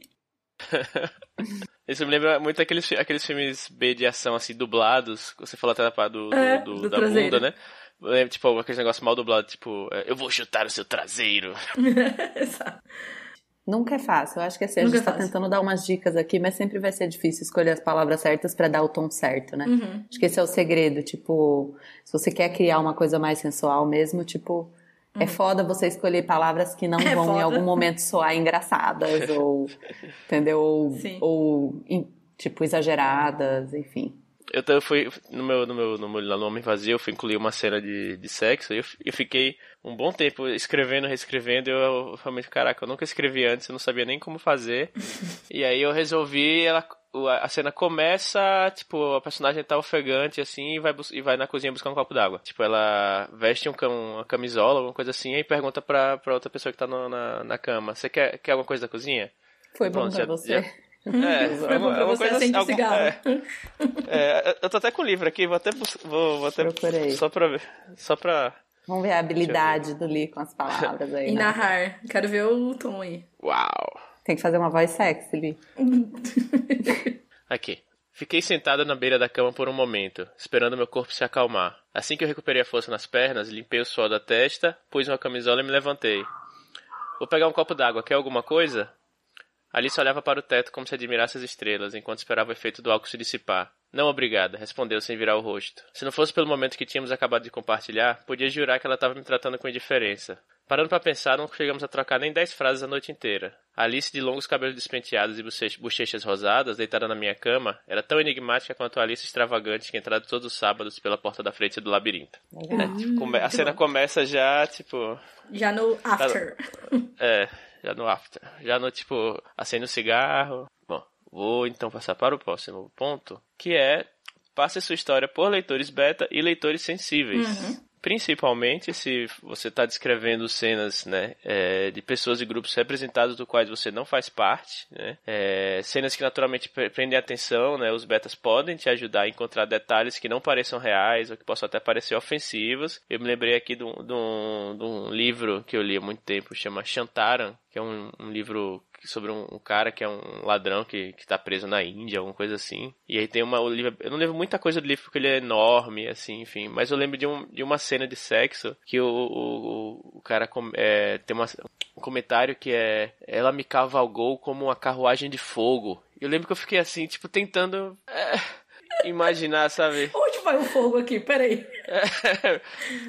Isso me lembra muito aqueles, aqueles filmes B de ação, assim, dublados. Você falou até do, do, é, do, do da traseiro. bunda, né? É, tipo, aquele negócio mal dublado, tipo, é, eu vou chutar o seu traseiro. Exato. Nunca é fácil. Eu acho que assim, a Nunca gente é tá tentando dar umas dicas aqui, mas sempre vai ser difícil escolher as palavras certas para dar o tom certo, né? Uhum. Acho que esse é o segredo. Tipo, se você quer criar uma coisa mais sensual mesmo, tipo, é uhum. é foda você escolher palavras que não é vão foda. em algum momento soar engraçadas ou, entendeu? Ou, ou, tipo, exageradas, enfim eu, eu fui no meu, no meu, no meu no Homem Vazio, eu fui incluir uma cena de, de sexo e eu, eu fiquei um bom tempo escrevendo, reescrevendo. Eu, eu realmente, caraca, eu nunca escrevi antes, eu não sabia nem como fazer. e aí eu resolvi, ela, a cena começa, tipo, a personagem tá ofegante assim e vai, e vai na cozinha buscar um copo d'água. Tipo, ela veste um, uma camisola, alguma coisa assim, e pergunta pra, pra outra pessoa que tá no, na, na cama: Você quer, quer alguma coisa da cozinha? Foi bom Pronto, pra já, você. Já, é, Foi é bom pra você acende assim, cigarro. É, é, eu tô até com o livro aqui, vou até vou, vou até Procurei. só pra ver, só pra Vamos ver a habilidade ver. do Lee com as palavras aí. E né? narrar. Quero ver o tom aí. Uau. Tem que fazer uma voz sexy, Lee. aqui. Fiquei sentada na beira da cama por um momento, esperando meu corpo se acalmar. Assim que eu recuperei a força nas pernas, limpei o suor da testa, pus uma camisola e me levantei. Vou pegar um copo d'água, quer alguma coisa? Alice olhava para o teto como se admirasse as estrelas, enquanto esperava o efeito do álcool se dissipar. Não, obrigada, respondeu sem virar o rosto. Se não fosse pelo momento que tínhamos acabado de compartilhar, podia jurar que ela estava me tratando com indiferença. Parando para pensar, não chegamos a trocar nem dez frases a noite inteira. Alice, de longos cabelos despenteados e bochechas rosadas, deitada na minha cama, era tão enigmática quanto a Alice extravagante que entrava todos os sábados pela porta da frente do labirinto. É, tipo, a cena começa já, tipo... Já no after. É, já no after. Já no, tipo, acende o cigarro. Bom, vou então passar para o próximo ponto, que é passe sua história por leitores beta e leitores sensíveis. Uhum. Principalmente se você está descrevendo cenas né, é, de pessoas e grupos representados do quais você não faz parte, né, é, cenas que naturalmente prendem atenção, né, os betas podem te ajudar a encontrar detalhes que não pareçam reais ou que possam até parecer ofensivos. Eu me lembrei aqui de um, de um, de um livro que eu li há muito tempo, chama Shantaran, que é um, um livro sobre um, um, cara que é um ladrão que, que tá preso na Índia, alguma coisa assim. E aí tem uma. Livro, eu não lembro muita coisa do livro porque ele é enorme, assim, enfim. Mas eu lembro de, um, de uma cena de sexo que o, o, o cara é, tem uma, um comentário que é. Ela me cavalgou como uma carruagem de fogo. Eu lembro que eu fiquei assim, tipo, tentando. É imaginar, sabe? Onde vai o fogo aqui? Peraí.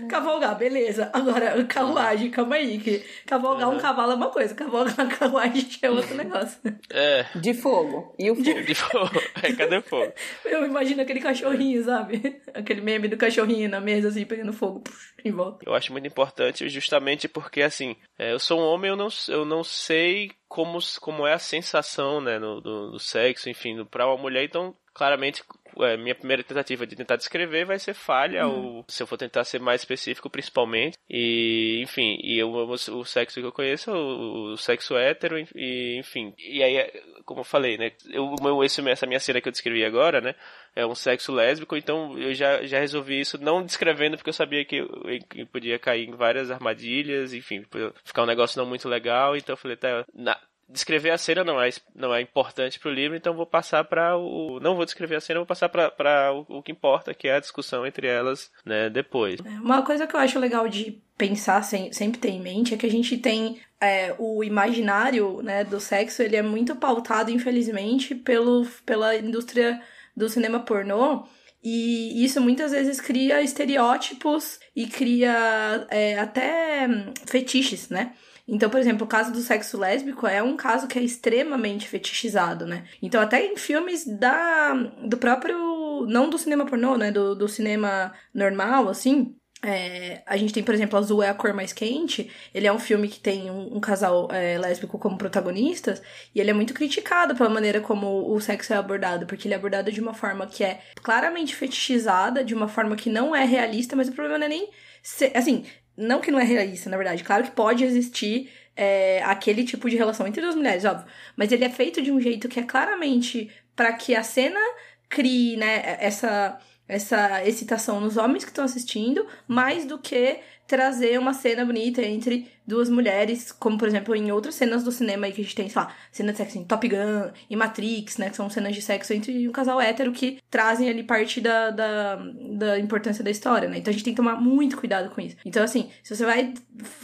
Cavalgar, beleza. Agora, carruagem, calma aí. Que cavalgar uhum. um cavalo é uma coisa, cavalgar uma carruagem é outro negócio. É. De fogo. E o fogo? De, de fogo. É, cadê o fogo? Eu imagino aquele cachorrinho, sabe? Aquele meme do cachorrinho na mesa, assim, pegando fogo em volta. Eu acho muito importante justamente porque, assim, é, eu sou um homem, eu não, eu não sei como, como é a sensação, né, no, do, do sexo, enfim, para uma mulher, então claramente é, minha primeira tentativa de tentar descrever vai ser falha, uhum. ou se eu for tentar ser mais específico, principalmente. E, enfim, e eu, o, o sexo que eu conheço, o, o sexo hétero, e, enfim. E aí, como eu falei, né? Eu, esse, essa minha cena que eu descrevi agora, né? É um sexo lésbico, então eu já, já resolvi isso não descrevendo, porque eu sabia que, eu, que podia cair em várias armadilhas, enfim, ficar um negócio não muito legal, então eu falei, tá, na, descrever a cena não é, não é importante para o livro, então vou passar para o. Não vou descrever a cena, vou passar para o, o que importa, que é a discussão entre elas né, depois. É, uma coisa que eu acho legal de pensar, sem, sempre ter em mente, é que a gente tem é, o imaginário né, do sexo, ele é muito pautado, infelizmente, pelo, pela indústria do cinema pornô. E isso muitas vezes cria estereótipos e cria é, até hum, fetiches, né? Então, por exemplo, o caso do sexo lésbico é um caso que é extremamente fetichizado, né? Então, até em filmes da, do próprio. Não do cinema pornô, né? Do, do cinema normal, assim. É, a gente tem, por exemplo, Azul é a cor mais quente. Ele é um filme que tem um, um casal é, lésbico como protagonistas. E ele é muito criticado pela maneira como o sexo é abordado. Porque ele é abordado de uma forma que é claramente fetichizada, de uma forma que não é realista, mas o problema não é nem. Ser, assim, não que não é realista, na verdade. Claro que pode existir é, aquele tipo de relação entre duas mulheres, óbvio. Mas ele é feito de um jeito que é claramente para que a cena crie, né, essa, essa excitação nos homens que estão assistindo, mais do que trazer uma cena bonita entre duas mulheres, como por exemplo em outras cenas do cinema aí que a gente tem, sei lá, cena de sexo em Top Gun e Matrix, né, que são cenas de sexo entre um casal hétero que trazem ali parte da, da, da importância da história, né, então a gente tem que tomar muito cuidado com isso. Então assim, se você vai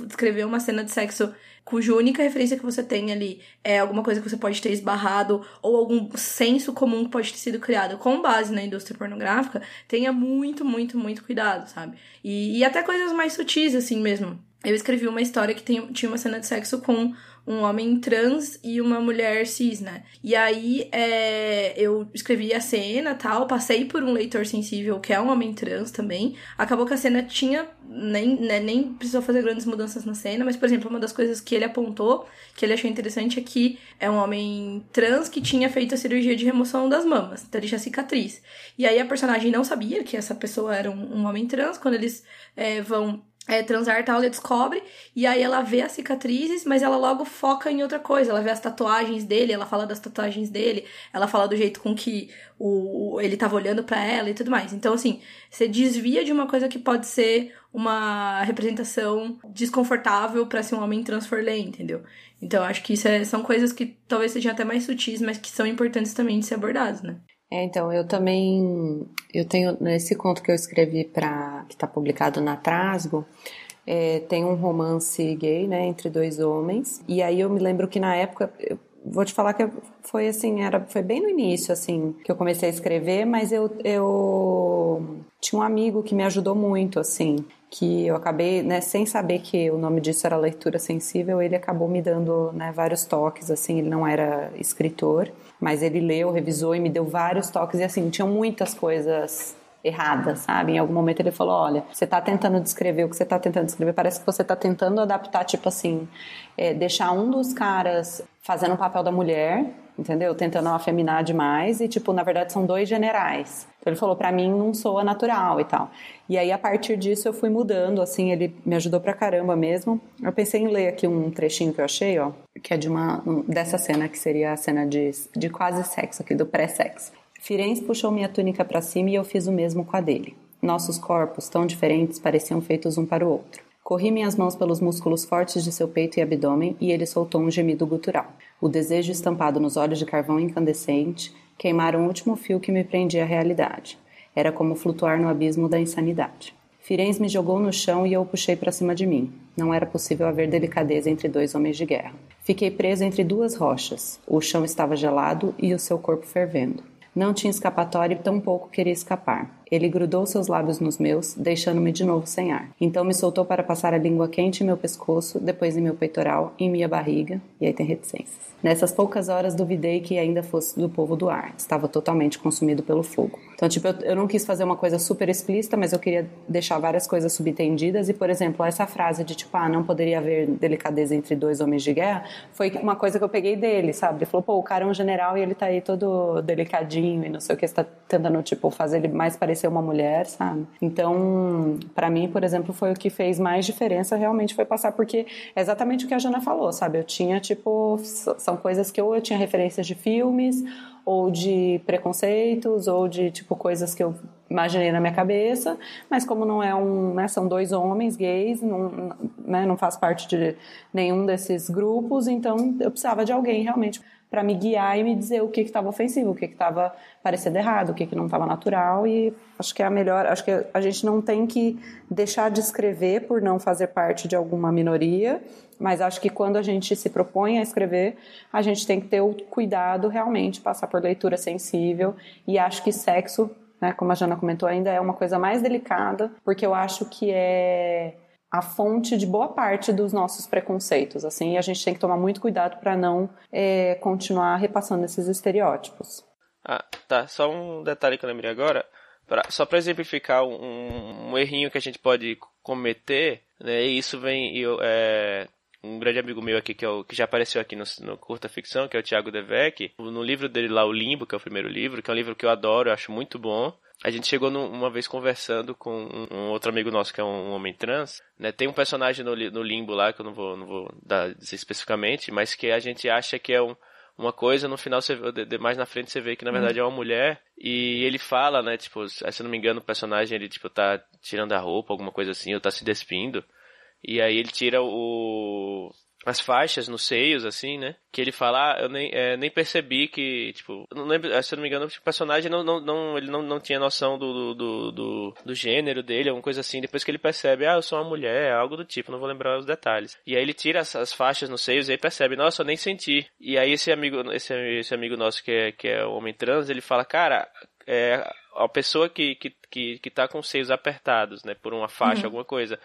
descrever uma cena de sexo cuja única referência que você tem ali é alguma coisa que você pode ter esbarrado ou algum senso comum que pode ter sido criado com base na indústria pornográfica, tenha muito, muito, muito cuidado, sabe? E, e até coisas mais sutis, assim mesmo. Eu escrevi uma história que tem, tinha uma cena de sexo com um homem trans e uma mulher cis, né? E aí é, eu escrevi a cena tal, passei por um leitor sensível que é um homem trans também. Acabou que a cena tinha. Nem, né, nem precisou fazer grandes mudanças na cena, mas, por exemplo, uma das coisas que ele apontou, que ele achou interessante, é que é um homem trans que tinha feito a cirurgia de remoção das mamas, então ele tinha cicatriz. E aí a personagem não sabia que essa pessoa era um, um homem trans, quando eles é, vão é, transar tal, ela descobre, e aí ela vê as cicatrizes, mas ela logo foca em outra coisa. Ela vê as tatuagens dele, ela fala das tatuagens dele, ela fala do jeito com que o, ele tava olhando para ela e tudo mais. Então, assim, você desvia de uma coisa que pode ser uma representação desconfortável para ser um homem trans for ler, entendeu? Então, acho que isso é, são coisas que talvez sejam até mais sutis, mas que são importantes também de ser abordadas, né? É, então, eu também, eu tenho, nesse conto que eu escrevi para, que está publicado na Trasgo, é, tem um romance gay, né, entre dois homens, e aí eu me lembro que na época, eu, vou te falar que foi assim, era, foi bem no início, assim, que eu comecei a escrever, mas eu, eu tinha um amigo que me ajudou muito, assim, que eu acabei, né, sem saber que o nome disso era leitura sensível, ele acabou me dando, né, vários toques, assim, ele não era escritor, mas ele leu, revisou e me deu vários toques, e assim, tinham muitas coisas errada, sabe? Em algum momento ele falou: olha, você está tentando descrever o que você está tentando descrever, parece que você está tentando adaptar, tipo assim, é, deixar um dos caras fazendo o papel da mulher, entendeu? Tentando afeminar demais e, tipo, na verdade são dois generais. Então ele falou: para mim não soa natural e tal. E aí, a partir disso, eu fui mudando, assim, ele me ajudou pra caramba mesmo. Eu pensei em ler aqui um trechinho que eu achei, ó, que é de uma, dessa cena, que seria a cena de, de quase sexo aqui, do pré-sexo. Firenze puxou minha túnica para cima e eu fiz o mesmo com a dele. Nossos corpos, tão diferentes, pareciam feitos um para o outro. Corri minhas mãos pelos músculos fortes de seu peito e abdômen e ele soltou um gemido gutural. O desejo estampado nos olhos de carvão incandescente queimaram o último fio que me prendia à realidade. Era como flutuar no abismo da insanidade. Firenze me jogou no chão e eu o puxei para cima de mim. Não era possível haver delicadeza entre dois homens de guerra. Fiquei preso entre duas rochas. O chão estava gelado e o seu corpo fervendo. Não tinha escapatória e tampouco queria escapar. Ele grudou seus lábios nos meus, deixando-me de novo sem ar. Então me soltou para passar a língua quente em meu pescoço, depois em meu peitoral, em minha barriga, e aí tem reticências. Nessas poucas horas duvidei que ainda fosse do povo do ar. Estava totalmente consumido pelo fogo. Então, tipo, eu, eu não quis fazer uma coisa super explícita, mas eu queria deixar várias coisas subentendidas. E, por exemplo, essa frase de tipo, ah, não poderia haver delicadeza entre dois homens de guerra, foi uma coisa que eu peguei dele, sabe? Ele falou, pô, o cara é um general e ele tá aí todo delicadinho e não sei o que, está tentando, tipo, fazer ele mais parecer uma mulher, sabe? Então, para mim, por exemplo, foi o que fez mais diferença realmente foi passar, porque é exatamente o que a Jana falou, sabe? Eu tinha, tipo, são coisas que ou eu tinha referências de filmes, ou de preconceitos, ou de, tipo, coisas que eu imaginei na minha cabeça, mas como não é um, né, são dois homens gays, não, né, não faz parte de nenhum desses grupos, então eu precisava de alguém realmente para me guiar e me dizer o que estava ofensivo, o que estava parecendo errado, o que, que não estava natural. E acho que é a melhor, acho que a gente não tem que deixar de escrever por não fazer parte de alguma minoria, mas acho que quando a gente se propõe a escrever, a gente tem que ter o cuidado realmente, passar por leitura sensível. E acho que sexo, né, como a Jana comentou ainda, é uma coisa mais delicada, porque eu acho que é a fonte de boa parte dos nossos preconceitos, assim, a gente tem que tomar muito cuidado para não é, continuar repassando esses estereótipos. Ah, tá. Só um detalhe que eu lembrei agora, pra, só para exemplificar um, um, errinho que a gente pode cometer, né? E isso vem, eu, é, um grande amigo meu aqui que, é o, que já apareceu aqui no, no, curta ficção, que é o Thiago Devec, no livro dele lá, o Limbo, que é o primeiro livro, que é um livro que eu adoro, eu acho muito bom. A gente chegou uma vez conversando com um, outro amigo nosso que é um, um homem trans, né? Tem um personagem no, no, limbo lá que eu não vou, não vou dar, dizer especificamente, mas que a gente acha que é um, uma coisa, no final você mais na frente você vê que na verdade é uma mulher e ele fala, né, tipo, se não me engano, o personagem ele tipo tá tirando a roupa, alguma coisa assim, ou tá se despindo. E aí ele tira o as faixas nos seios, assim, né? Que ele fala, ah, eu nem, é, nem percebi que, tipo, não lembro, se eu não me engano, o personagem não, não, não, ele não, não tinha noção do, do, do, do, gênero dele, alguma coisa assim. Depois que ele percebe, ah, eu sou uma mulher, algo do tipo, não vou lembrar os detalhes. E aí ele tira as, as faixas nos seios e aí percebe, nossa, eu nem senti. E aí esse amigo, esse, esse amigo nosso que é, que é o homem trans, ele fala, cara, é, a pessoa que, que, que, que tá com os seios apertados, né, por uma faixa, uhum. alguma coisa,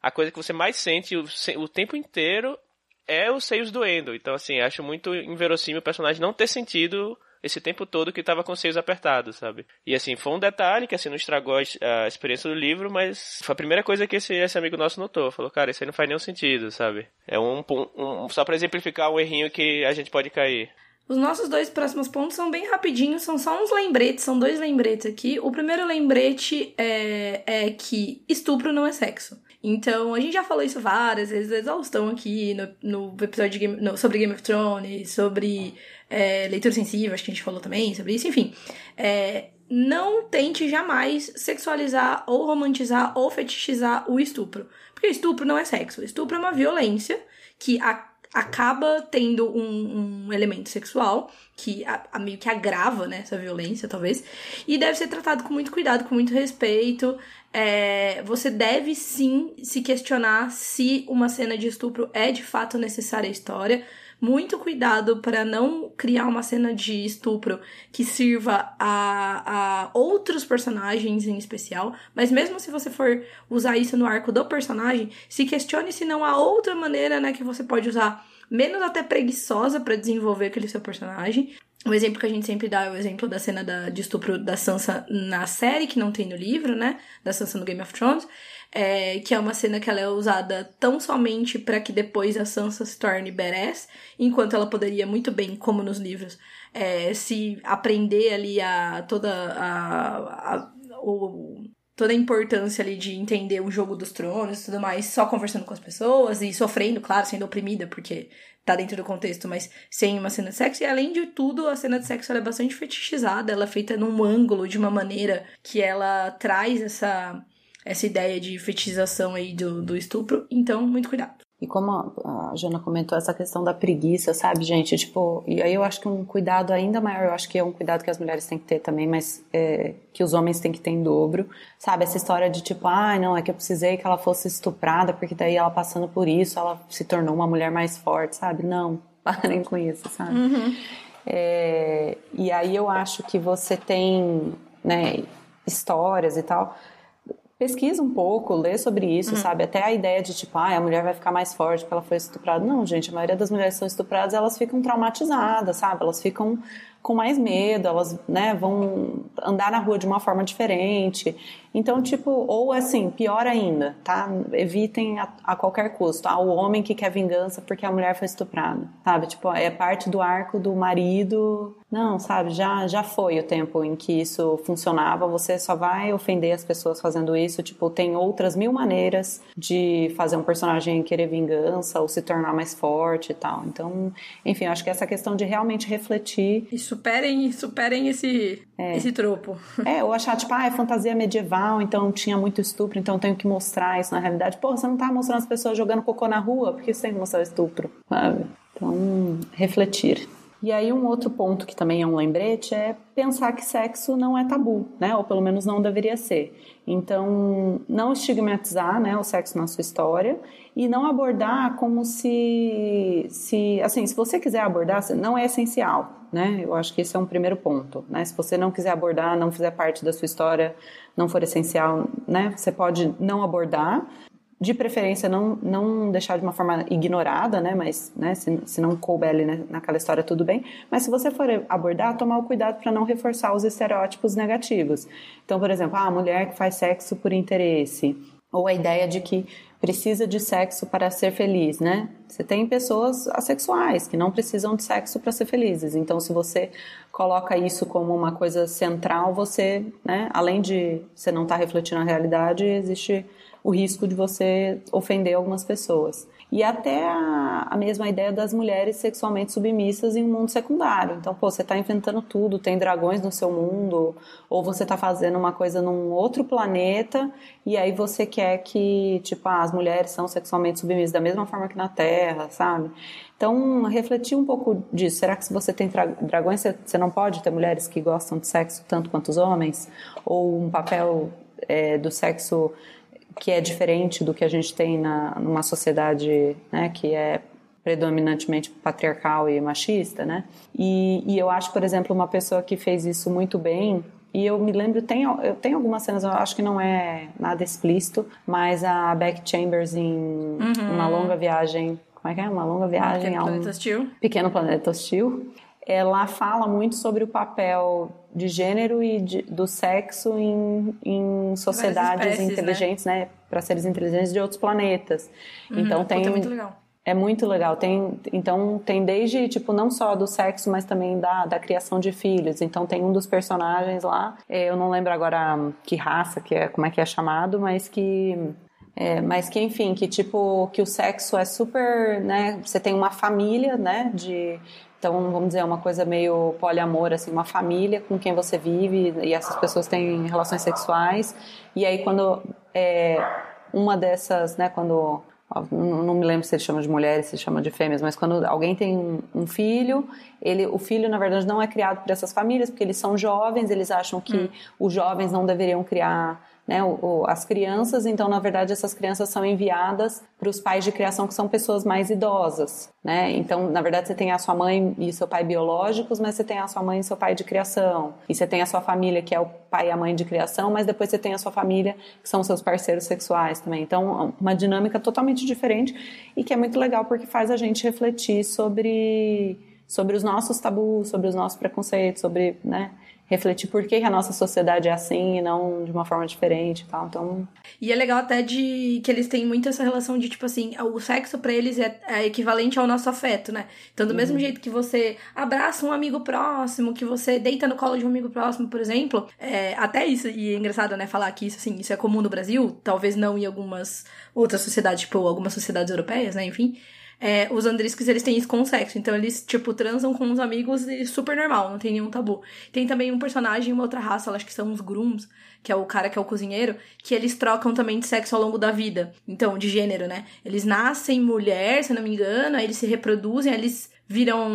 a coisa que você mais sente o, o tempo inteiro é os seios doendo. Então, assim, acho muito inverossímil o personagem não ter sentido esse tempo todo que estava com os seios apertados, sabe? E assim, foi um detalhe que assim não estragou a, experiência do livro, mas foi a primeira coisa que esse, esse amigo nosso notou. Falou, cara, isso aí não faz nenhum sentido, sabe? É um, um só para exemplificar um errinho que a gente pode cair. Os nossos dois próximos pontos são bem rapidinhos, são só uns lembretes, são dois lembretes aqui. O primeiro lembrete é, é que estupro não é sexo. Então, a gente já falou isso várias vezes, exaustão aqui no, no episódio de Game, no, sobre Game of Thrones, sobre é, leitura sensível, acho que a gente falou também sobre isso, enfim. É, não tente jamais sexualizar ou romantizar ou fetichizar o estupro. Porque estupro não é sexo. Estupro é uma violência que a, acaba tendo um, um, elemento sexual que a, a meio que agrava né, essa violência, talvez. E deve ser tratado com muito cuidado, com muito respeito é, você deve sim se questionar se uma cena de estupro é de fato necessária à história, muito cuidado para não criar uma cena de estupro que sirva a, a outros personagens em especial, mas mesmo se você for usar isso no arco do personagem, se questione se não há outra maneira, né, que você pode usar menos até preguiçosa para desenvolver aquele seu personagem. O exemplo que a gente sempre dá é o exemplo da cena da, de estupro da Sansa na série, que não tem no livro, né? Da Sansa no Game of Thrones é, que é uma cena que ela é usada tão somente para que depois a Sansa se torne badass, enquanto ela poderia muito bem, como nos livros, é, se aprender ali a toda a, a, o, toda a importância ali de entender o jogo dos tronos e tudo mais, só conversando com as pessoas e sofrendo, claro, sendo oprimida, porque tá dentro do contexto, mas sem uma cena de sexo. E além de tudo, a cena de sexo é bastante fetichizada, ela é feita num ângulo, de uma maneira que ela traz essa essa ideia de fetichização aí do, do estupro. Então, muito cuidado. E como a Jana comentou, essa questão da preguiça, sabe, gente? Tipo, e aí eu acho que um cuidado ainda maior, eu acho que é um cuidado que as mulheres têm que ter também, mas é, que os homens têm que ter em dobro, sabe? Essa história de tipo, ah, não, é que eu precisei que ela fosse estuprada, porque daí ela passando por isso, ela se tornou uma mulher mais forte, sabe? Não, parem com isso, sabe? Uhum. É, e aí eu acho que você tem, né, histórias e tal pesquisa um pouco, lê sobre isso, uhum. sabe? Até a ideia de tipo, ah, a mulher vai ficar mais forte porque ela foi estuprada. Não, gente, a maioria das mulheres que são estupradas, elas ficam traumatizadas, sabe? Elas ficam com mais medo, elas, né, vão andar na rua de uma forma diferente. Então, tipo, ou assim, pior ainda, tá? Evitem a, a, qualquer custo. Ah, o homem que quer vingança porque a mulher foi estuprada, sabe? Tipo, é parte do arco do marido. Não, sabe? Já, já foi o tempo em que isso funcionava. Você só vai ofender as pessoas fazendo isso. Tipo, tem outras mil maneiras de fazer um personagem querer vingança ou se tornar mais forte e tal. Então, enfim, acho que essa questão de realmente refletir. E superem, superem esse, é. esse tropo. É, ou achar, tipo, ah, é fantasia medieval então tinha muito estupro, então tenho que mostrar isso na realidade. Pô, você não tá mostrando as pessoas jogando cocô na rua, por que você tem que mostrar estupro? Sabe? Então, refletir. E aí um outro ponto que também é um lembrete é pensar que sexo não é tabu, né? Ou pelo menos não deveria ser. Então, não estigmatizar, né, o sexo na sua história e não abordar como se se assim, se você quiser abordar, não é essencial, né? Eu acho que esse é um primeiro ponto, né? Se você não quiser abordar, não fizer parte da sua história, não for essencial, né? Você pode não abordar, de preferência não, não deixar de uma forma ignorada, né, mas né, se, se não couber ali né, naquela história tudo bem, mas se você for abordar, tomar o cuidado para não reforçar os estereótipos negativos. Então, por exemplo, ah, a mulher que faz sexo por interesse, ou a ideia de que precisa de sexo para ser feliz, né? Você tem pessoas assexuais que não precisam de sexo para ser felizes. Então, se você coloca isso como uma coisa central, você, né, além de você não estar tá refletindo a realidade, existe o risco de você ofender algumas pessoas. E até a, a mesma ideia das mulheres sexualmente submissas em um mundo secundário. Então, pô, você está inventando tudo, tem dragões no seu mundo, ou você está fazendo uma coisa num outro planeta, e aí você quer que, tipo, ah, as mulheres são sexualmente submissas da mesma forma que na Terra, sabe? Então, refletir um pouco disso. Será que se você tem dragões, você não pode ter mulheres que gostam de sexo tanto quanto os homens? Ou um papel é, do sexo que é diferente do que a gente tem na, numa sociedade né, que é predominantemente patriarcal e machista, né? E, e, eu acho, por exemplo, uma pessoa que fez isso muito bem. E eu me lembro, tem, eu tenho algumas cenas, eu acho que não é nada explícito, mas a Beck Chambers em uhum. uma longa viagem, como é que é? Uma longa viagem a um planeta hostil. pequeno planeta hostil ela fala muito sobre o papel de gênero e de, do sexo em, em sociedades espécies, né? inteligentes, né? né? Para seres inteligentes de outros planetas. Uhum, então tem. É muito legal. É muito legal. Tem, então tem desde, tipo, não só do sexo, mas também da, da criação de filhos. Então tem um dos personagens lá, é, eu não lembro agora que raça, que é, como é que é chamado, mas que é, mas que, enfim, que tipo, que o sexo é super, né? Você tem uma família, né? De, então, vamos dizer, é uma coisa meio poliamor, assim, uma família com quem você vive e essas pessoas têm relações sexuais. E aí, quando é, uma dessas, né, quando não me lembro se ele chama de mulheres, se chama de fêmeas, mas quando alguém tem um filho, ele, o filho na verdade não é criado por essas famílias, porque eles são jovens, eles acham que hum. os jovens não deveriam criar né, o, o, as crianças, então, na verdade, essas crianças são enviadas para os pais de criação que são pessoas mais idosas, né? Então, na verdade, você tem a sua mãe e seu pai biológicos, mas você tem a sua mãe e seu pai de criação. E você tem a sua família, que é o pai e a mãe de criação, mas depois você tem a sua família, que são seus parceiros sexuais também. Então, uma dinâmica totalmente diferente e que é muito legal porque faz a gente refletir sobre sobre os nossos tabus, sobre os nossos preconceitos, sobre, né, refletir por que a nossa sociedade é assim e não de uma forma diferente e tal. Então. E é legal até de que eles têm muito essa relação de, tipo assim, o sexo para eles é, é, equivalente ao nosso afeto, né? Então, do uhum. mesmo jeito que você abraça um amigo próximo, que você deita no colo de um amigo próximo, por exemplo, é, até isso, e é engraçado, né, falar que isso, assim, isso é comum no Brasil, talvez não em algumas outras sociedades, tipo, algumas sociedades europeias, né, enfim. É, os Andriscos, eles têm isso com o sexo. Então, eles, tipo, transam com os amigos e super normal, não tem nenhum tabu. Tem também um personagem, uma outra raça, acho que são os Grooms, que é o cara que é o cozinheiro, que eles trocam também de sexo ao longo da vida. Então, de gênero, né? Eles nascem mulher, se não me engano, aí eles se reproduzem, aí eles viram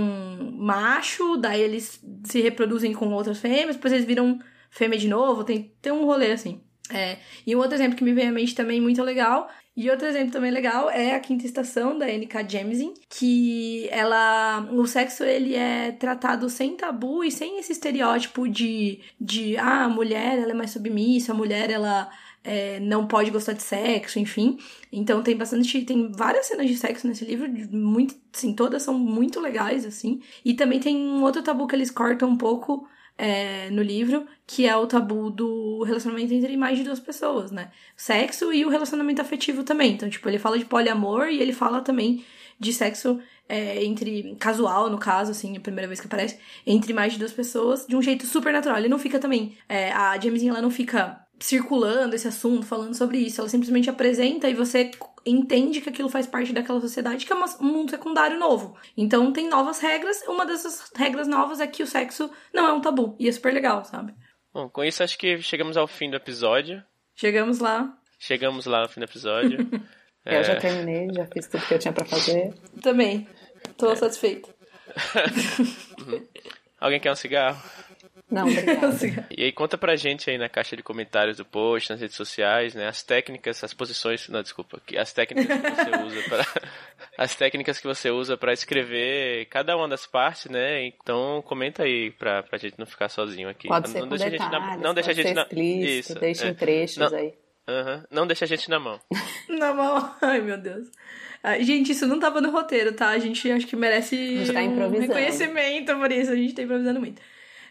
macho, daí eles se reproduzem com outras fêmeas, depois eles viram fêmea de novo, tem, tem um rolê assim. É, e um outro exemplo que me vem à mente também muito legal e outro exemplo também legal é a quinta estação da N.K. Jemisin, que ela, o sexo ele é tratado sem tabu e sem esse estereótipo de, de ah, a mulher ela é mais submissa, a mulher ela é, não pode gostar de sexo, enfim. Então tem bastante, tem várias cenas de sexo nesse livro, muito, sim, todas são muito legais, assim. E também tem um outro tabu que eles cortam um pouco, é, no livro, que é o tabu do relacionamento entre mais de duas pessoas, né? Sexo e o relacionamento afetivo também. Então, tipo, ele fala de poliamor e ele fala também de sexo é, entre casual, no caso, assim, a primeira vez que aparece, entre mais de duas pessoas, de um jeito super natural. Ele não fica também. É, a Jamesinha ela não fica circulando esse assunto, falando sobre isso. Ela simplesmente apresenta e você entende que aquilo faz parte daquela sociedade, que é um mundo secundário novo. Então tem novas regras. Uma dessas regras novas é que o sexo não é um tabu. E é super legal, sabe? Bom, com isso acho que chegamos ao fim do episódio. Chegamos lá. Chegamos lá no fim do episódio. é... Eu já terminei, já fiz tudo que eu tinha para fazer. Também. Tô é. satisfeita. uhum. Alguém quer um cigarro? Não, obrigada. e aí conta pra gente aí na caixa de comentários do post, nas redes sociais, né, as técnicas, as posições, não, desculpa, as técnicas que você usa para as técnicas que você usa para escrever cada uma das partes, né? Então comenta aí pra, pra gente não ficar sozinho aqui. Pode não, ser não deixa detalhes, a gente na, não deixa a gente na Isso, deixa é. em trechos não, aí. Uhum, não deixa a gente na mão. na mão. Ai, meu Deus. Ah, gente, isso não tava no roteiro, tá? A gente acho que merece a gente tá um reconhecimento por isso. A gente tá improvisando muito.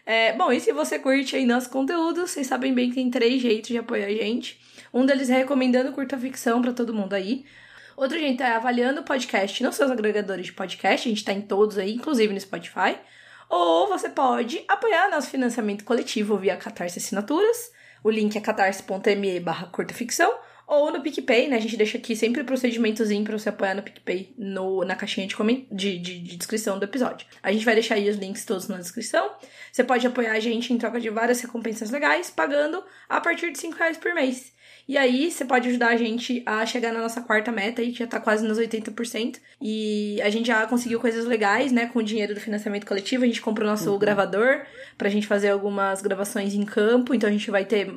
É, bom, e se você curte aí nosso conteúdo, vocês sabem bem que tem três jeitos de apoiar a gente. Um deles é recomendando curta ficção para todo mundo aí. Outro jeito é avaliando o podcast nos seus agregadores de podcast, a gente tá em todos aí, inclusive no Spotify. Ou você pode apoiar nosso financiamento coletivo via Catarse Assinaturas. O link é catarse.me barra curta ficção ou no PicPay, né? A gente deixa aqui sempre o procedimentozinho pra você apoiar no PicPay no, na caixinha de, de, de, de, descrição do episódio. A gente vai deixar aí os links todos na descrição. Você pode apoiar a gente em troca de várias recompensas legais, pagando a partir de 5 reais por mês. E aí, você pode ajudar a gente a chegar na nossa quarta meta aí, que já tá quase nos 80%. E a gente já conseguiu coisas legais, né, com o dinheiro do financiamento coletivo. A gente comprou nosso uhum. gravador pra gente fazer algumas gravações em campo. Então a gente vai ter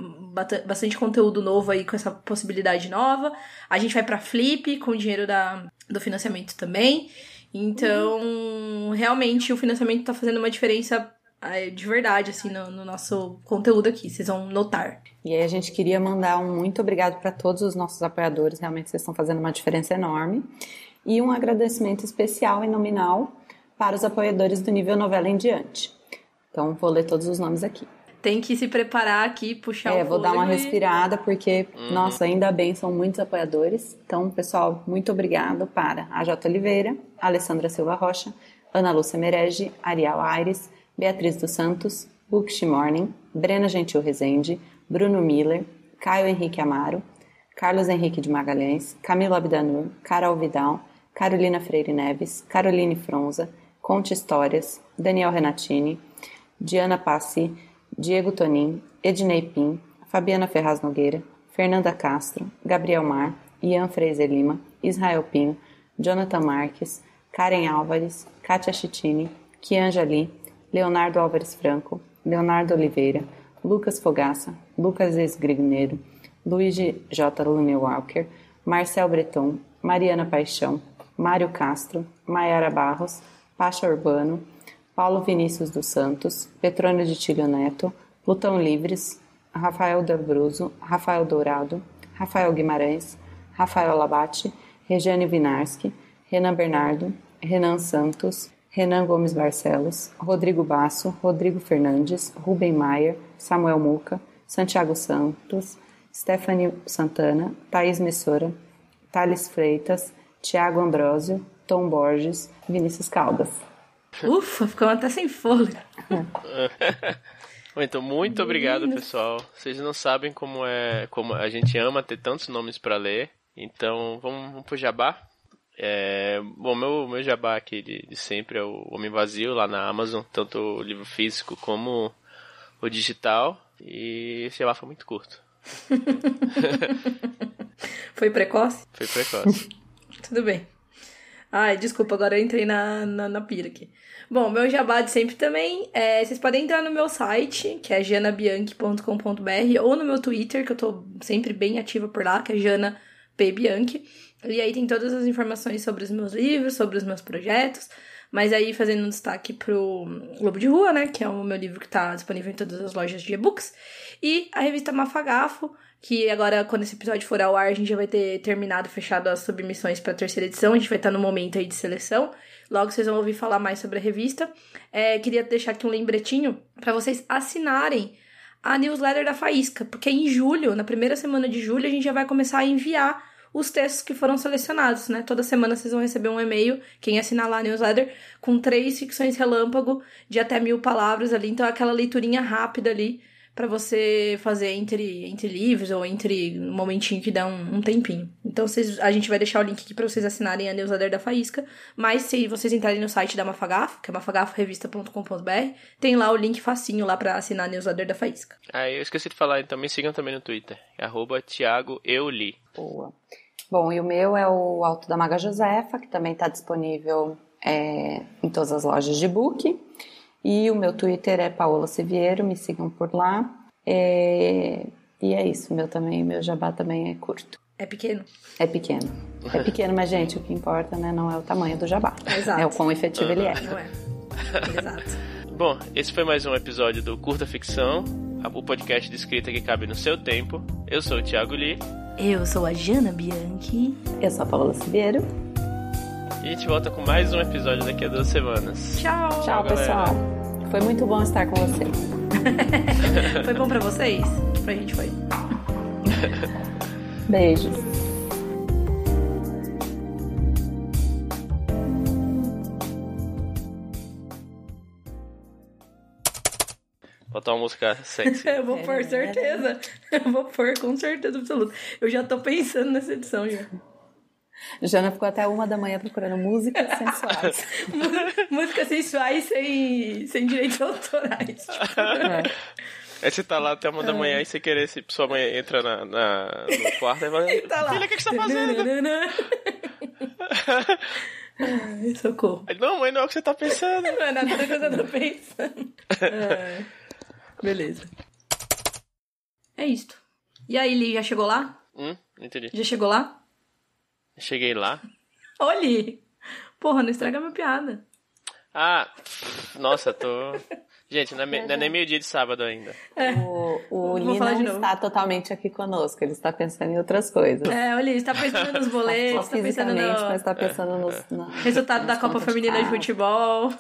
bastante conteúdo novo aí com essa possibilidade nova. A gente vai pra Flip com o dinheiro da, do financiamento também. Então, realmente o financiamento tá fazendo uma diferença de verdade, assim, no, no, nosso conteúdo aqui. Vocês vão notar. E aí a gente queria mandar um muito obrigado para todos os nossos apoiadores. Realmente vocês estão fazendo uma diferença enorme. E um agradecimento especial e nominal para os apoiadores do nível novela em diante. Então vou ler todos os nomes aqui. Tem que se preparar aqui, puxar é, o É, vou dar uma respirada, porque, uhum. nossa, ainda bem, são muitos apoiadores. Então, pessoal, muito obrigado para a J. Oliveira, Alessandra Silva Rocha, Ana Lúcia Merege, Ariel Aires, Beatriz dos Santos, Booksh Morning, Brena Gentil Rezende, Bruno Miller, Caio Henrique Amaro, Carlos Henrique de Magalhães, Camilo Abdanur, Carol Vidal, Carolina Freire Neves, Caroline Fronza, Conte Histórias, Daniel Renatini, Diana Passi, Diego Tonin, Ednei Pim, Fabiana Ferraz Nogueira, Fernanda Castro, Gabriel Mar, Ian Freiser Lima, Israel Pinho, Jonathan Marques, Karen Álvares, Kátia Chitini, Kianja Lee, Leonardo Álvares Franco, Leonardo Oliveira, Lucas Fogaça, Lucas Esgrigneiro, Luigi J. Lune Walker, Marcel Breton, Mariana Paixão, Mário Castro, Maiara Barros, Pacha Urbano, Paulo Vinícius dos Santos, Petrônio de Tilho Neto, Plutão Livres, Rafael D'Abruzzo, Rafael Dourado, Rafael Guimarães, Rafael Labate, Regiane Vinarski, Renan Bernardo, Renan Santos, Renan Gomes Barcelos, Rodrigo Basso, Rodrigo Fernandes, Rubem Maier, Samuel Muca, Santiago Santos, Stephanie Santana, Thaís Messora, Thales Freitas, Tiago Ambrósio, Tom Borges, Vinícius Caldas. Ufa, ficou até sem fôlego. então, muito obrigado, pessoal. Vocês não sabem como é, como a gente ama ter tantos nomes para ler. Então, vamos, vamos pro jabá? É, bom, meu, meu jabá aqui de, de, sempre é o Homem Vazio lá na Amazon, tanto o livro físico como o digital. E esse jabá foi muito curto. foi precoce? Foi precoce. Tudo bem. Ai, desculpa, agora eu entrei na, na, na pira aqui. Bom, meu jabá de sempre também, é, vocês podem entrar no meu site, que é janabianchi.com.br, ou no meu Twitter, que eu tô sempre bem ativa por lá, que é Jana P. Bianchi. E aí tem todas as informações sobre os meus livros, sobre os meus projetos. Mas aí fazendo um destaque pro Lobo de Rua, né? Que é o meu livro que tá disponível em todas as lojas de e-books. E a revista Mafagafo, que agora, quando esse episódio for ao ar, a gente já vai ter terminado, fechado as submissões para a terceira edição. A gente vai estar no momento aí de seleção. Logo vocês vão ouvir falar mais sobre a revista. É, queria deixar aqui um lembretinho para vocês assinarem a newsletter da Faísca, porque em julho, na primeira semana de julho, a gente já vai começar a enviar os textos que foram selecionados, né? Toda semana vocês vão receber um e-mail, quem assinar lá a newsletter, com três ficções relâmpago de até mil palavras ali. Então, aquela leiturinha rápida ali para você fazer entre, entre livros ou entre um momentinho que dá um, um tempinho. Então vocês, a gente vai deixar o link aqui para vocês assinarem a newsletter da Faísca, mas se vocês entrarem no site da Mafagafo, que é mafagaforevista.com.br, tem lá o link facinho lá para assinar a newsletter da Faísca. Ah, eu esqueci de falar, então me sigam também no Twitter, arroba Thiago Euli. Boa. Bom, e o meu é o Alto da Maga Josefa, que também está disponível é, em todas as lojas de book. E o meu Twitter é Paola Siviero, me sigam por lá. É, e é isso, meu também, meu jabá também é curto. É pequeno? É pequeno. É pequeno, mas, gente, o que importa né, não é o tamanho do jabá. Exato. É o quão efetivo ele é. Não é. Exato. Bom, esse foi mais um episódio do Curta Ficção, o podcast de escrita que cabe no seu tempo. Eu sou o Thiago Lee. Eu sou a Jana Bianchi. Eu sou a Paola Sibiero. E a gente volta com mais um episódio daqui a duas semanas. Tchau. Tchau, Tchau pessoal. Foi muito bom estar com vocês. foi bom pra vocês? Pra gente foi. Beijos. Botar uma música sexy. eu vou pôr certeza. Eu vou pôr com certeza absoluta. Eu já tô pensando nessa edição já. Jana ficou até uma da manhã procurando músicas sensuais. músicas sensuais sem, sem direitos autorais. Tipo. É. Aí você tá lá até uma é. da manhã e você querer, se sua mãe entra na, na no quarto e fala, e tá lá. filha, o que, que você tá fazendo? Ai, socorro. Não, mãe, não é o que você tá pensando. Não é nada do que eu tô pensando. É. Beleza. É isto. E aí, Li, já chegou lá? Hum, entendi. Já chegou lá? Cheguei lá. Olhe! Porra, não estraga minha piada. Ah, nossa, tô. Gente, não é, não é nem meio-dia de sábado ainda. É. O, o Li não está totalmente aqui conosco, ele está pensando em outras coisas. É, o Li está pensando nos boletos, está pensando no... mas está pensando é, no... Resultado da Copa Feminina de Futebol.